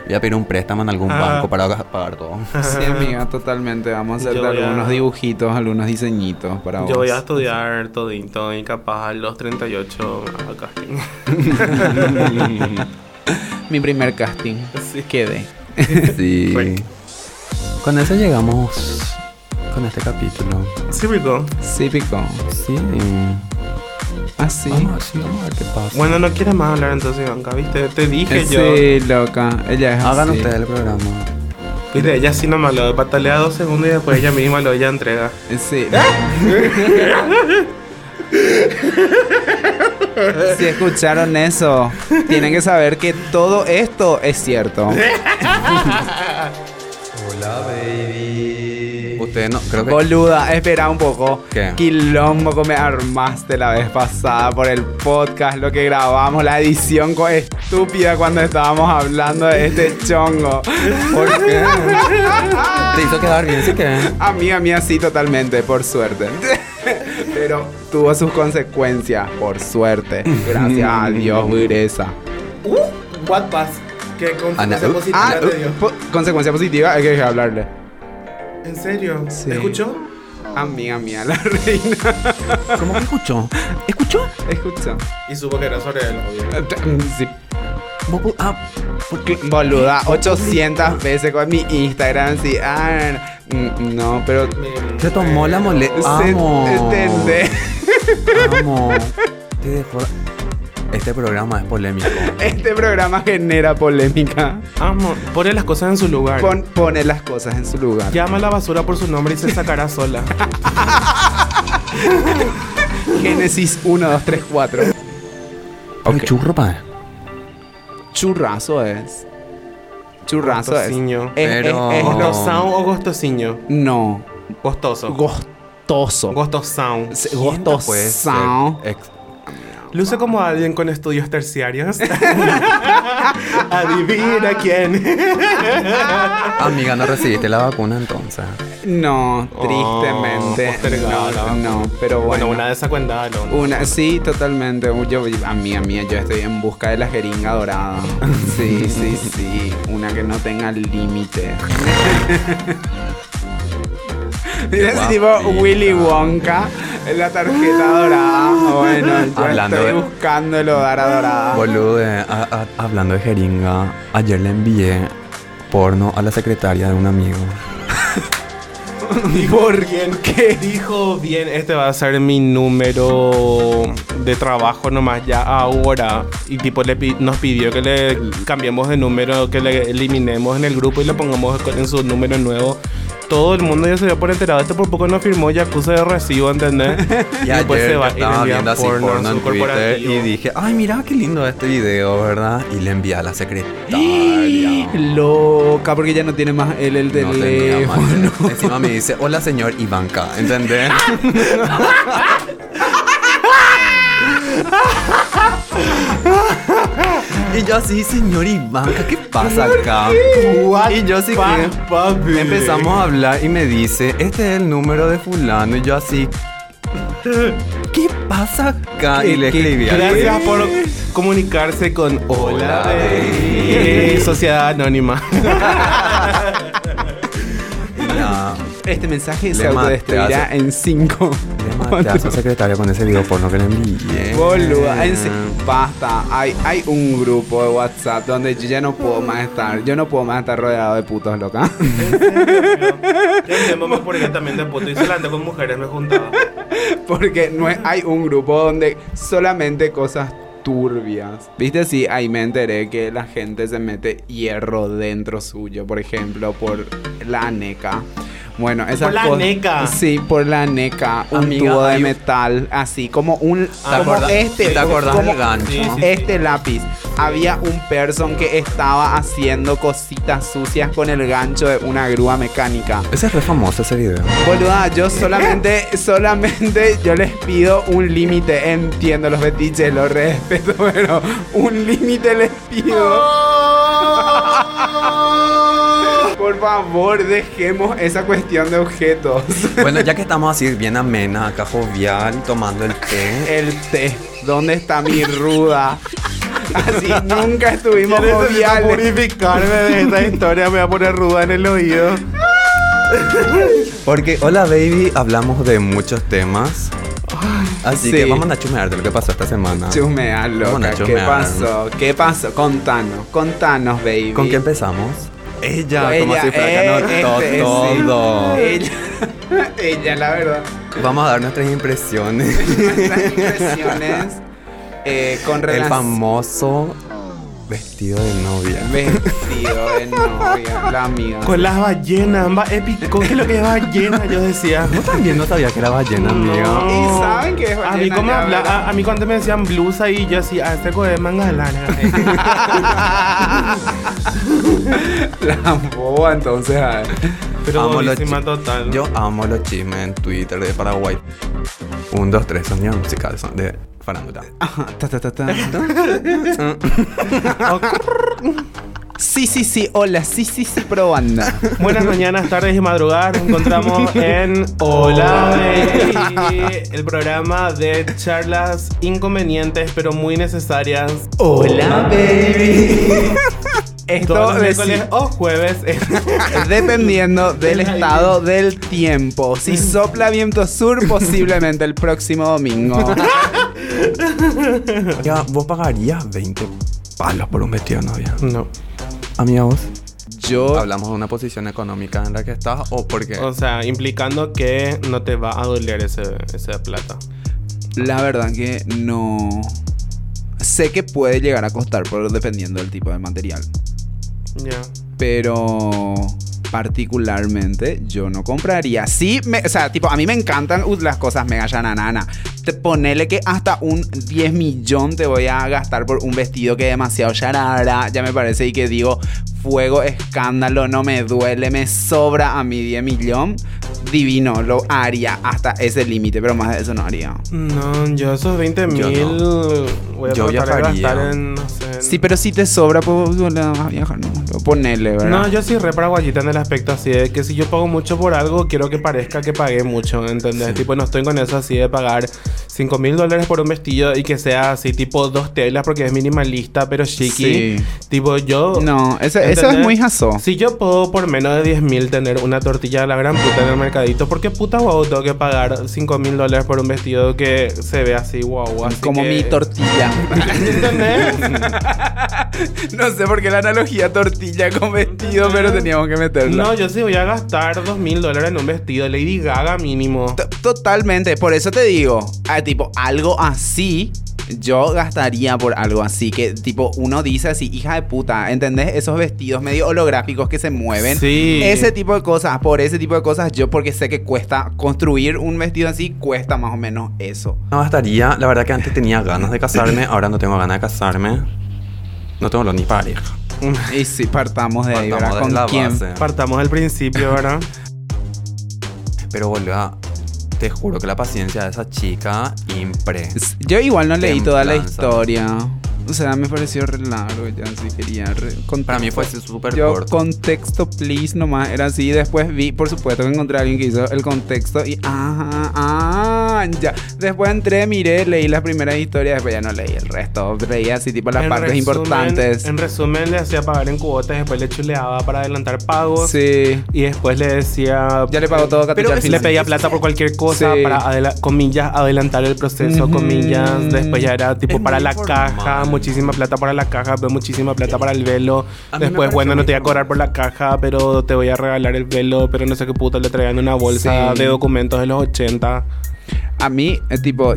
Voy a pedir un préstamo en algún Ah. banco para pagar todo. Sí, amiga, totalmente. Vamos a hacer a- algunos dibujitos, algunos diseñitos para vos. Yo voy a estudiar todito y capaz a los 38 a casting. Mi primer casting. Sí. Quedé. Sí. Con eso llegamos con este capítulo. Sí, rico. Sí, picó. Sí. Así. Vamos, a ver, sí, vamos a ver qué pasa. Bueno, no quieres más hablar entonces, Ivanka, ¿viste? Te dije yo. Sí, loca. Ella es Hagan así. ustedes el programa. Viste, ella sí nomás lo patalea dos segundos y después ella misma lo ella entrega. Sí. si escucharon eso, tienen que saber que todo esto es cierto. Hola, baby. Ustedes no, creo que. Boluda, espera un poco. ¿Qué? Quilombo que me armaste la vez pasada por el podcast, lo que grabamos, la edición co- estúpida cuando estábamos hablando de este chongo. ¿Por qué? Te hizo quedar bien, sí que. Amiga mía, sí, totalmente, por suerte. Pero tuvo sus consecuencias, por suerte. Gracias a Dios, dureza. Uh, what pass? ¿Qué consecuencia positiva Ah, te dio? po- consecuencia positiva, hay que hablarle. ¿En serio? Sí. ¿Escuchó? Amiga mía, la reina. ¿Cómo que escuchó? ¿Escuchó? Escucha. Y supo que era sobre él, obvio. Sí. Ah, porque. Boluda, 800 veces con mi Instagram, sí. Ah, mm, no, pero. Se tomó la mole. Se- Amo. Amo. Te dejó. Este programa es polémico. Este programa genera polémica. Amo, pone las cosas en su lugar. Pon- pone las cosas en su lugar. Llama a la basura por su nombre y se sacará sola. Génesis 1, 2, 3, 4. Ok. churro, pa. Churrazo es. Churrazo es. Gostosiño. Es- es- Pero- es ¿Gostosão o gostosiño? No. Gostoso. Gostoso. Gostosão. Se- ¿Quién Luce como alguien con estudios terciarios. Adivina quién. Amiga, no recibiste la vacuna entonces. No, Oh, tristemente. postergada. no, no, pero bueno. Bueno, una de esas cuentas, ¿no? Una, sí, totalmente. Yo, a mí, a mí, yo estoy en busca de la jeringa dorada. Sí, sí, sí. Una que no tenga límite. Mira ese tipo. Willy Wonka en la tarjeta dorada. Bueno, yo Hablando estoy de- buscando el Odara dorada. Boludo, eh, a- a- hablando de jeringa, ayer le envié porno a la secretaria de un amigo. ¿Por qué? Dijo bien, este va a ser mi número de trabajo nomás ya ahora. Y tipo le pi- nos pidió que le cambiemos de número, que le eliminemos en el grupo y le pongamos en su número nuevo. Todo el mundo ya se dio por enterado. Este por poco no firmó Yakuza de recibo, ¿entendés? Y ayer después se va y le estaba envía así porno en Twitter y dije, ay, mira qué lindo este video, ¿verdad? Y le envié a la secretaria. Loca, porque ya no tiene más él el No teléfono. más. Encima me dice, hola señor Ivanka, ¿entendés? y yo así, señor Ivanka, ¿qué pasa acá? y yo así que empezamos a hablar y me dice, este es el número de fulano. Y yo así, ¿qué pasa acá? Y le ¿Qué- escribí Gracias por comunicarse con Hola, baby. Sociedad Anónima. Este mensaje Le se autodestruirá en 5. Su secretaria con ese video porno que le envié. Boluda, en se- basta. Hay, hay un grupo de WhatsApp donde yo ya no puedo más estar. Yo no puedo más estar rodeado de putos, loca. Entendemos por ella también de puto y solamente con mujeres me juntaba. Porque no es- hay un grupo donde solamente cosas turbias. ¿Viste? Sí, ahí me enteré que la gente se mete hierro dentro suyo, por ejemplo, por la neca. Bueno, esas ¿Por la neca? Sí, por la neca. Un Amiga, tubo de metal, así como un. Como acordás- este. te acordás como del gancho? Sí, sí. Este lápiz. Había un person que estaba haciendo cositas sucias con el gancho de una grúa mecánica. Ese es re famoso ese video. Boluda, yo solamente, solamente yo les pido un límite. Entiendo los betiches, los respeto, pero un límite les pido. Por favor, dejemos esa cuestión de objetos. Bueno, ya que estamos así bien amena, acá jovial, tomando el té. El té. ¿Dónde está mi ruda? Así nunca estuvimos joviales. purificarme de esta historia, me voy a poner ruda en el oído. Porque, hola baby, hablamos de muchos temas. Así sí. que vamos a chumear de lo que pasó esta semana. Chusmear, Vamos loca. ¿Qué pasó? ¿Qué pasó? Contanos, contanos, baby. ¿Con qué empezamos? Ella, como Ella, si fuera que eh, este, sí. todo. Ella, ella, la verdad. Vamos a dar nuestras impresiones. Nuestras impresiones eh, con el famoso vestido de novia. Vestido de novia, la amiga. Con las ballenas, va épico. ¿Qué es lo que es ballena? Yo decía. Yo también no sabía que era ballena, amiga. No. ¿Y saben qué es A mí, ballena como ya, habla, verdad? a, a mí cuando me decían blusa y yo así, a este coge de manga lana. La boba, entonces. a ver. Pero Amo los total. Yo amo los chismes en Twitter de Paraguay. Un, dos, tres, sonidos musicales son de farándula. Ajá, ta, ta, ta, ta. Sí, sí, sí, hola, sí, sí, sí, probando. Buenas mañanas, tardes y madrugadas. Nos encontramos en Hola Baby, el programa de charlas inconvenientes pero muy necesarias. baby. Esto Todos los deci- miércoles o jueves. dependiendo del estado del tiempo. Si sopla viento sur, posiblemente el próximo domingo. Ya, ¿vos pagarías 20 palos por un vestido de novia? no. Amiga, vos. Yo ¿Hablamos de una posición económica en la que estás o porque O sea, implicando que no te va a doler ese, esa plata. La verdad que no. Sé que puede llegar a costar por dependiendo del tipo de material. Ya. Pero particularmente yo no compraría. Sí, me- o sea, tipo, a mí me encantan uh, las cosas mega yananana. Te ponele que hasta un 10 millón te voy a gastar por un vestido que es demasiado yarara. Ya me parece y que digo, fuego, escándalo, no me duele, me sobra a mi 10 millón. Divino, lo haría hasta ese límite, pero más de eso no haría. No, yo esos 20 mil Yo voy a Yo tratar de gastar en, no sé, Sí, pero si te sobra, pues no la vas a viajar, no. Ponele, ¿verdad? No, yo soy re paraguayita en el aspecto así de que si yo pago mucho por algo, quiero que parezca que pagué mucho, ¿entendés? Sí. Tipo, no estoy con eso así de pagar 5 mil dólares por un vestido y que sea así, tipo dos telas porque es minimalista, pero chiqui. Sí. Tipo, yo. No, eso, eso es muy jaso. Si yo puedo por menos de 10 mil tener una tortilla de la gran puta en el mercadito, ¿por qué puta guau tengo que pagar 5 mil dólares por un vestido que se ve así guau? Así Como que- mi tortilla. ¿Entendés? no sé por qué la analogía tortilla con vestido, pero teníamos que meterla. No, yo sí voy a gastar dos mil dólares en un vestido. Lady Gaga mínimo. T- Totalmente, por eso te digo, ah, tipo, algo así, yo gastaría por algo así, que tipo, uno dice así, hija de puta, ¿entendés? Esos vestidos medio holográficos que se mueven. Sí. Ese tipo de cosas, por ese tipo de cosas, yo porque sé que cuesta construir un vestido así, cuesta más o menos eso. No bastaría. La verdad que antes tenía ganas de casarme, ahora no tengo ganas de casarme. No tengo ni pareja. Y si partamos de ahí, ¿verdad? ¿Con la quién? base. Partamos del principio, ¿verdad? Pero boluda, te juro que la paciencia de esa chica, impre. Yo igual no leí toda la historia. O sea, me pareció re largo, ya sí quería... re- Para mí fue súper Yo corto. contexto, please, nomás era así. Después vi, por supuesto, que encontré a alguien que hizo el contexto y ajá, ah, ya. Después entré, miré, leí las primeras historias, después ya no leí el resto. Leí así, tipo, las En partes resumen- importantes. En resumen, le hacía pagar en cuotas, después le chuleaba para adelantar pagos. Sí. Y después le decía. Ya le pagó todo Pero le pedía plata por cualquier cosa Sí. para, adela- comillas, adelantar el proceso, comillas. Después ya era tipo Es para la informal. caja, muchísima plata para la caja, pero muchísima plata para el velo. A Después, bueno, no te voy a cobrar por la caja, pero te voy a regalar el velo, pero no sé qué puta le traían una bolsa Sí. de documentos de los 80. A mí, eh, tipo,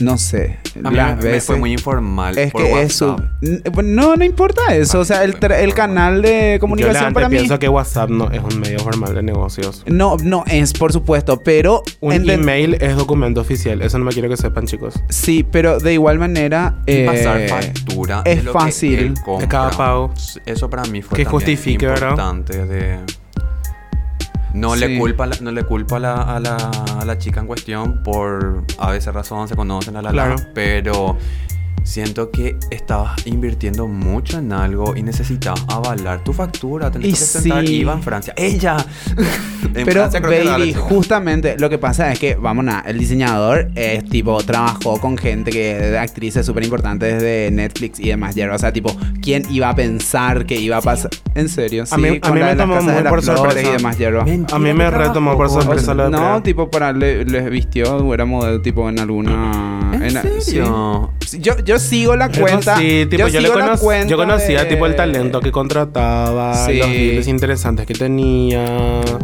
no sé. A mí las me, veces. fue muy informal. es por que eso. WhatsApp. N- No, no importa eso. O sea, el, el canal de Yo comunicación la para mí. pienso que WhatsApp no es un medio formal de negocios. No, no es, por supuesto, pero. Un email es documento oficial. Eso no me quiero que sepan, chicos. Sí, pero de igual manera. Eh, pasar factura. es de lo que fácil. él De cada pago. Eso para mí fue Que también justifique, ¿verdad? importante de... No, Sí. le culpa, la- no le culpa a la, a, la, a la chica en cuestión por a veces razón, se conocen a la Claro. pero siento que estabas invirtiendo mucho en algo y necesitabas avalar tu factura. Tenés Y que presentar sí. IVA en Francia. ¡Ella! En Pero, Francia creo que no, la baby, justamente lo que pasa es que, vamos a, el diseñador es tipo, trabajó con gente que, actrices súper importantes de Netflix y demás. O sea, tipo, ¿quién iba a pensar que iba a pasar? En serio, sí. A mí- a me tomó muy por sorpresa. y demás. Mentira, A mí me retomó por sorpresa No, tipo, para le, les vistió, o era modelo tipo en alguna. ¿En la- serio? sí. Yo, yo sigo la cuenta. Sí, tipo, yo, sigo conoc- yo conocía de- tipo el talento que contrataba, Sí. los videos interesantes que tenía.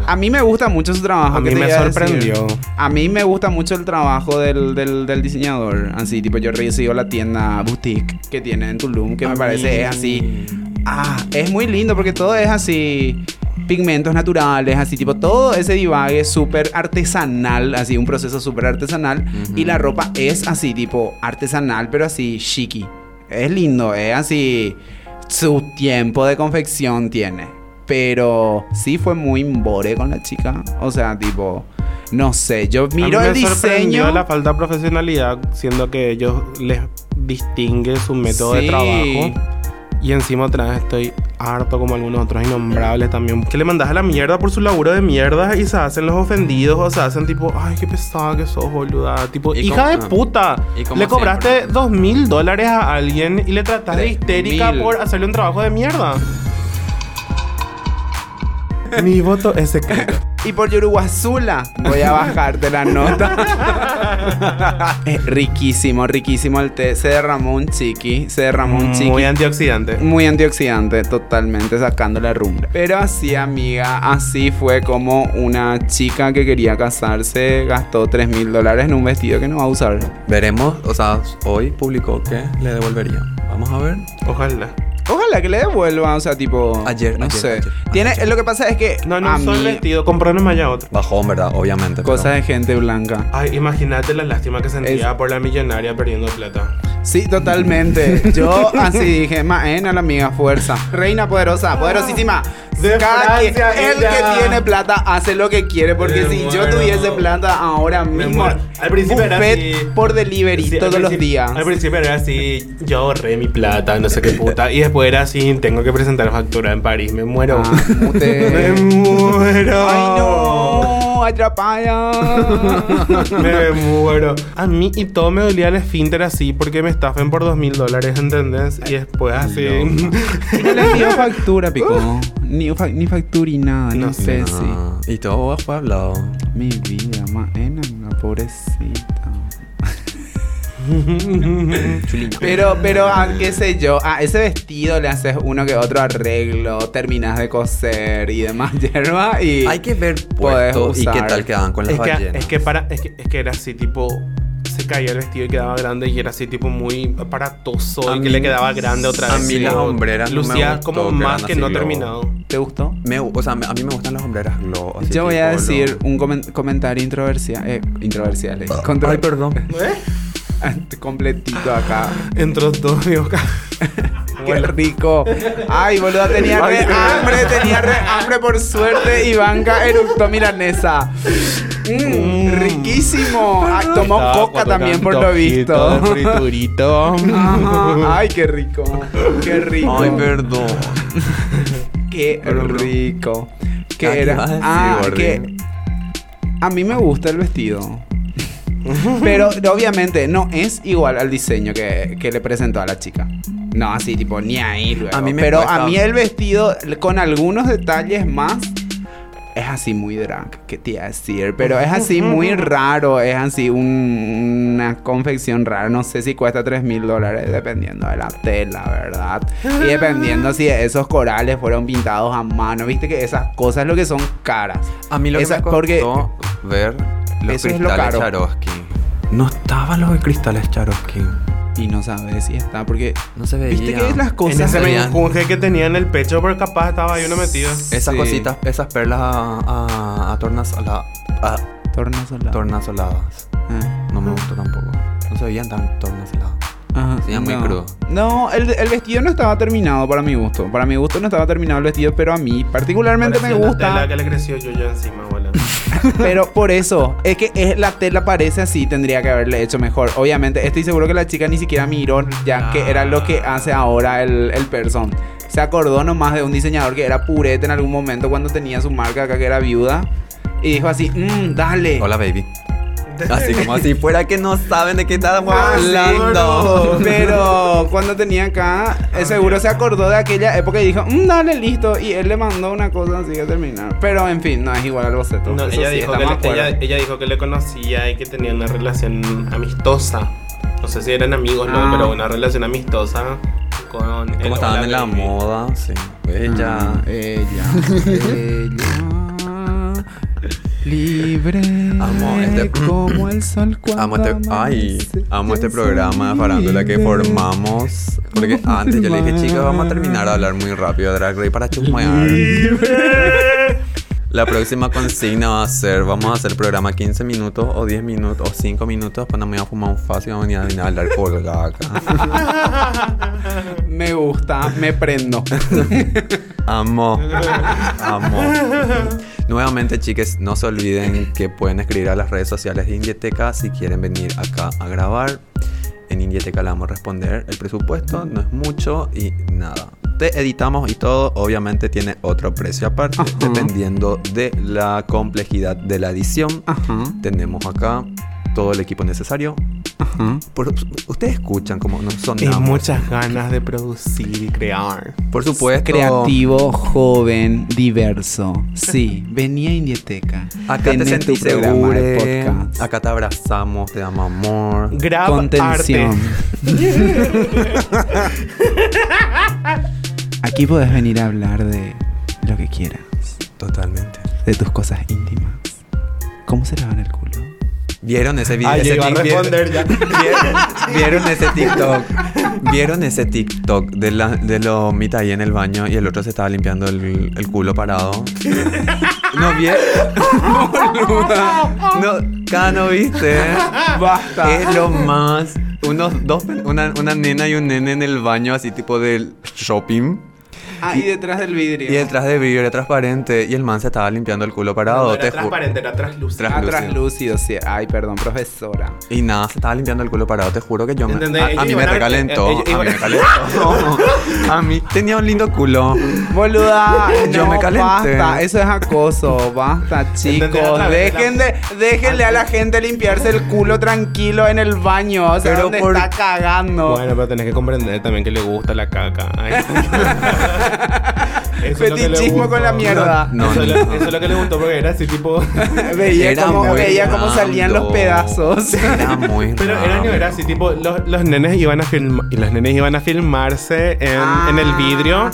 A mí me gusta mucho su trabajo. A ¿qué mí me decir? sorprendió. A mí me gusta mucho el trabajo del, del, del diseñador. Así, tipo, yo recibo la tienda boutique que tiene en Tulum, que me A parece mí- es así. Ah, es muy lindo porque todo es así. Pigmentos naturales, así, tipo, todo ese divague súper artesanal, así, un proceso súper artesanal. Y la ropa es así, tipo, artesanal, pero así, chiqui. Es lindo, es así. Su tiempo de confección tiene. Pero sí fue muy mbore con la chica. O sea, tipo, no sé, yo miro el diseño. la falta de profesionalidad, siendo que ellos les distingue su método Sí. de trabajo. Y encima otra vez estoy harto como algunos otros innombrables también. Que le mandas a la mierda por su laburo de mierda y se hacen los ofendidos o se hacen tipo, ay, qué pesada que sos, boluda. Tipo, hija de puta. Le cobraste dos mil dólares a alguien y le tratas de histérica mil. por hacerle un trabajo de mierda. Mi voto es secreto. Y por Yoruguazula voy a bajarte la nota. es riquísimo, riquísimo el té. Se derramó un chiqui. Se derramó un chiqui. Muy antioxidante. Muy antioxidante, totalmente sacando la rumba. Pero así, amiga, así fue como una chica que quería casarse gastó 3 mil dólares en un vestido que no va a usar. Veremos, o sea, hoy publicó que le devolvería. Vamos a ver. Ojalá. Que le devuelva, o sea, tipo. Ayer, no ayer, sé. ayer. Tiene, lo que pasa es que No, a no el mí, vestido, compró nomás ya otro. Bajón, ¿verdad? Obviamente. pero- cosas de gente blanca. Ay, imagínate la lástima que sentía por la millonaria perdiendo plata. Sí, totalmente. Yo así dije, Maena, la amiga, fuerza. Reina poderosa, poderosísima. De Cada quien- el ella. que tiene plata hace lo que quiere. Porque Me si yo tuviese plata ahora mismo. Al principio era así. por delivery Sí, todos los días. Al principio era así, yo ahorré mi plata, no sé qué puta. Y después era así, tengo que presentar factura en París, me muero. Ah, me muero. Ay, no, atrapaya. Me muero. A mí y todo me dolía el esfínter así porque me estafen por dos mil dólares, ¿entendés? Y después así. no le envió factura, pico. Ni, fa- ni factura y nada, No ni sé. si. Y todo fue hablado. Mi vida, Maena, pobrecita. Pero, pero, ah, qué sé yo, a ese vestido le haces uno que otro arreglo, terminas de coser y demás hierba y... Hay que ver puesto y qué tal quedaban con las Es que, ballenas. es que para es que, es que era así tipo se caía el vestido y quedaba grande y era así tipo muy aparatoso A y mí- que le quedaba grande otra a vez. mí y las hombreras no me lucía como que más que no globo. terminado. ¿Te gustó? Me- o sea, a mí me gustan las hombreras glow. así Yo voy a decir lo- un comen- comentario introversial. Eh, introversial. eh, contro- Ay, perdón. Completito acá. Entró todo mi boca. Qué rico. Ay, boludo, tenía re hambre, tenía re hambre por suerte. Y Banca eructó milanesa. Mm, riquísimo. Ay, tomó coca también por lo visto. Friturito. Ajá. Ay, qué rico. Qué rico. Ay, perdón. Qué rico. ¿Qué Ah, ¿qué era? ah, que a mí me gusta el vestido. Pero obviamente no es igual al diseño que, que le presentó a la chica. No, así tipo ni ahí luego. A mí me Pero cuesta- a mí el vestido con algunos detalles más es así muy drag, que te iba a decir. Pero es así muy raro. Es así un- una confección rara. No sé si cuesta 3 mil dólares dependiendo de la tela, ¿verdad? Y dependiendo si esos corales fueron pintados a mano. Viste que esas cosas lo que son caras. A mí lo que Esa- me costó porque- ver los Eso es lo cristales caro. Charovsky. No estaban los cristales Charovsky. Y no sabes si está, porque... No se veía. Viste que las cosas... ese veían. menjunje que tenía en el pecho, pero capaz estaba ahí uno metido. Esas Sí. cositas, esas perlas a, a, a tornasola- a Tornasolado. tornasoladas. Ah. No me gustó tampoco. No se veían tan tornasoladas. Ajá, Se veía muy no. crudo. No, el, el vestido no estaba terminado para mi gusto. Para mi gusto no estaba terminado el vestido, pero a mí particularmente me Parecía una tela gusta. que le creció yo encima, bola. Pero por eso, es que es, la tela parece así, tendría que haberle hecho mejor. Obviamente, estoy seguro que la chica ni siquiera miró ya que era lo que hace ahora el, el person. Se acordó nomás de un diseñador que era purete en algún momento cuando tenía su marca acá que era viuda. Y dijo así, mmm, dale. Hola, baby. Así como si fuera que no saben de qué estamos Ah, sí, hablando. Pero cuando tenía acá, eh, seguro se acordó de aquella época y dijo, "Mm, dale, listo. Y él le mandó una cosa así que terminar. Pero en fin, no es igual al boceto. No, ella, sí, dijo que le, ella, ella dijo que le conocía y que tenía una relación amistosa. No sé si eran amigos, Ah. no, pero una relación amistosa con el Como estaban en la Baby. moda, sí. Ella. Ah, ella. ella. Libre. Amo este- Como el sol cuando Amo este, ay, amo este programa de farándula que libre. formamos. Porque antes yo le dije, chicos, vamos a terminar de hablar muy rápido de Drag Race para chusmear. La próxima consigna va a ser, vamos a hacer programa 15 minutos o 10 minutos o 5 minutos, no me voy a fumar un fácil y vamos a venir a hablar colgada acá. Me gusta, me prendo. Amo, amo. Nuevamente, chicas, no se olviden que pueden escribir a las redes sociales de Indieteca si quieren venir acá a grabar. En Indieteca le vamos a responder. El presupuesto no es mucho y nada. Te editamos y todo, obviamente tiene otro precio aparte, Ajá. dependiendo de la complejidad de la edición. Ajá, Tenemos acá todo el equipo necesario. ajá. Por- ustedes escuchan cómo nos Y sonamos. muchas ganas de producir y crear. Por supuesto. Creativo, joven, diverso. Sí, venía a Indieteca. Acá te sentís seguro. Acá te abrazamos, te damos amor. Grab Contención. arte. Aquí puedes venir a hablar de lo que quieras, Totalmente. de tus cosas íntimas. ¿Cómo se lavan el culo? ¿Vieron ese video? Ay, ese yo iba a tic- responder ya. ¿Vieron, vieron ese TikTok? ¿Vieron ese TikTok de, la, de lo mitad ahí en el baño y el otro se estaba limpiando el, el culo parado? ¿No vieron? no, cada no viste. Basta. Es lo más. Unos dos, una, una nena y un nene en el baño, así tipo del shopping. Ahí detrás del vidrio. Y detrás de vidrio era transparente. Y el man se estaba limpiando el culo parado. No te era transparente, era translúcido. Ah, translúcido. sí. Ay, perdón, profesora. Y nada, se estaba limpiando el culo parado. Te juro que yo me. A, mí me recalentó. A mí me calentó. A mí tenía un lindo culo. Boluda, Yo no, me calenté. basta, eso es acoso, basta chicos, dejen de, déjenle a la gente limpiarse el culo tranquilo en el baño, o sea, Pero donde por- está cagando. Bueno, pero tenés que comprender también que le gusta la caca. Ay. Eso Fetichismo con la mierda. No, eso, es lo- no. eso es lo que le gustó porque era así tipo. veía Era cómo, muy veía cómo salían los pedazos. Era muy Pero era, era así tipo. Los, los nenes iban a filmar. Y los nenes iban a filmarse en, Ah. en el vidrio.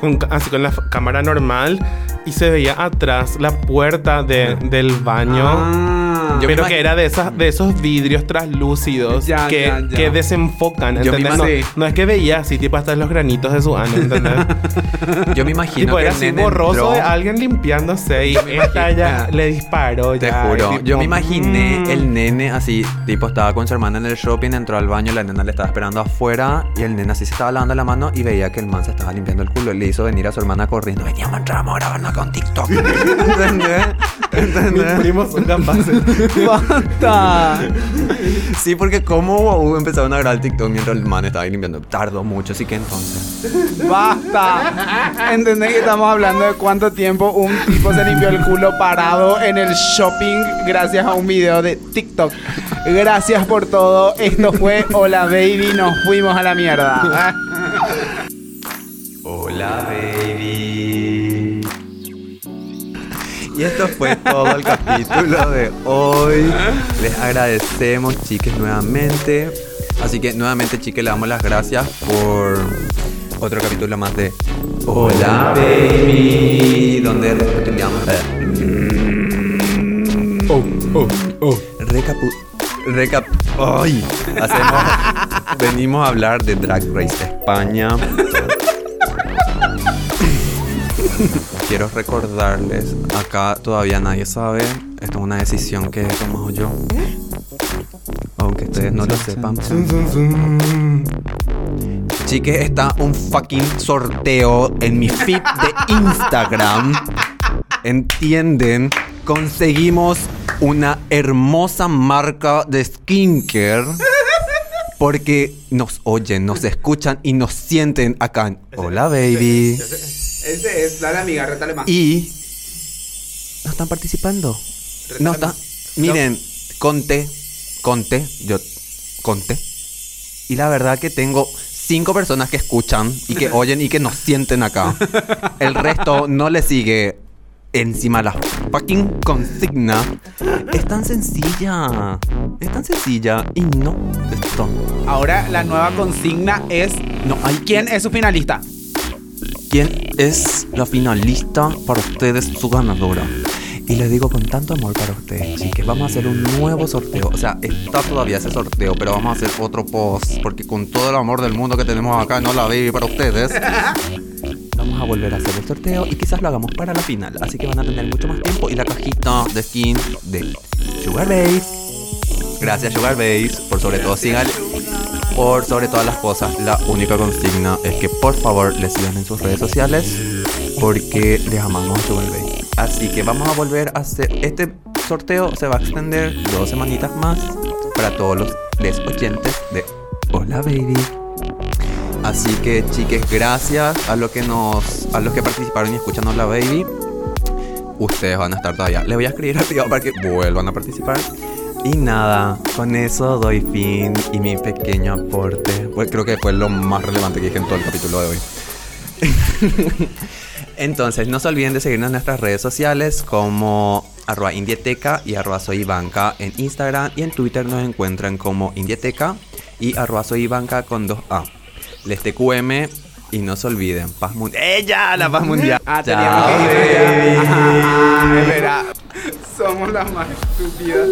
con así con la cámara normal. Y se veía atrás la puerta de- del baño. Ah. Yo me pero que era de, esas, de esos vidrios translúcidos Ya, que, ya, ya. que desenfocan. Yo me ¿entendés? No, no es que veía así, tipo hasta los granitos de su ano, ¿entendés? Yo me imagino tipo, que era el así nene borroso entró- de alguien limpiándose y esta ya le disparó. Te ya, juro, tipo, yo me imaginé mm. el nene así, tipo estaba con su hermana en el shopping, entró al baño, la nena le estaba esperando afuera y el nene así se estaba lavando la mano y veía que el man se estaba limpiando el culo y le hizo venir a su hermana corriendo, veníamos, entramos a grabarnos con TikTok. ¿Entendés? Mis ¿Entendés? primos son capaces. ¡Basta! Sí, porque como empezaron a grabar el TikTok mientras el man estaba ahí limpiando. Tardó mucho, así que entonces. ¡Basta! ¿Entendés que estamos hablando de cuánto tiempo un tipo se limpió el culo parado en el shopping gracias a un video de TikTok? Gracias por todo. Esto fue Hola Baby, nos fuimos a la mierda. Hola, baby. Y esto fue todo el capítulo de hoy. Les agradecemos, chiques, nuevamente. Así que nuevamente, chiques, le damos las gracias por otro capítulo más de Hola, baby. Donde recapitulamos. Recapu. Recap. ¡Ay! Hacemos. venimos a hablar de Drag Race España. Quiero recordarles, acá todavía nadie sabe, esto es una decisión que he tomado yo. Aunque ustedes no lo sepan. Chiques, está un fucking sorteo en mi feed de Instagram. ¿Entienden? Conseguimos una hermosa marca de skincare. Porque nos oyen, nos escuchan y nos sienten acá. Hola, baby. Ese es, dale amiga, retale más. Y no están participando. No están. Miren, conté, conté, yo conté. Y la verdad que tengo cinco personas que escuchan y que oyen y que nos sienten acá. El resto no le sigue encima la fucking consigna. Es tan sencilla. Es tan sencilla y no esto. Ahora la nueva consigna es No hay ¿Quién es su finalista? Quién es la finalista para ustedes, su ganadora. Y les digo con tanto amor para ustedes, chicas, vamos a hacer un nuevo sorteo. O sea, está todavía ese sorteo, pero vamos a hacer otro post. Porque con todo el amor del mundo que tenemos acá, no la vi para ustedes. Vamos a volver a hacer el sorteo y quizás lo hagamos para la final. Así que van a tener mucho más tiempo. Y la cajita de skin de Sugar Base. Gracias Sugar Base. Por sobre todo, sigan por sobre todas las cosas, la única consigna es que por favor les sigan en sus redes sociales porque les amamos Sugar Baby. Así que vamos a volver a hacer este sorteo se va a extender dos semanitas más para todos los oyentes de Hola Baby. Así que chiques, gracias a los que nos a los que participaron y escuchan Hola Baby. Ustedes van a estar todavía. Les voy a escribir arriba para que vuelvan a participar. Y nada, con eso doy fin y mi pequeño aporte. Pues creo que fue lo más relevante que dije en todo el capítulo de hoy. Entonces, no se olviden de seguirnos en nuestras redes sociales como arroba indieteca y arroba soybanca en Instagram y en Twitter nos encuentran como indieteca y arroba soybanca con 2A. Les TQM y no se olviden, paz mundial. ¡Ella! La paz mundial. Ah, teníamos que ir. Ajá, ah, es verdad. Somos las más estúpidas.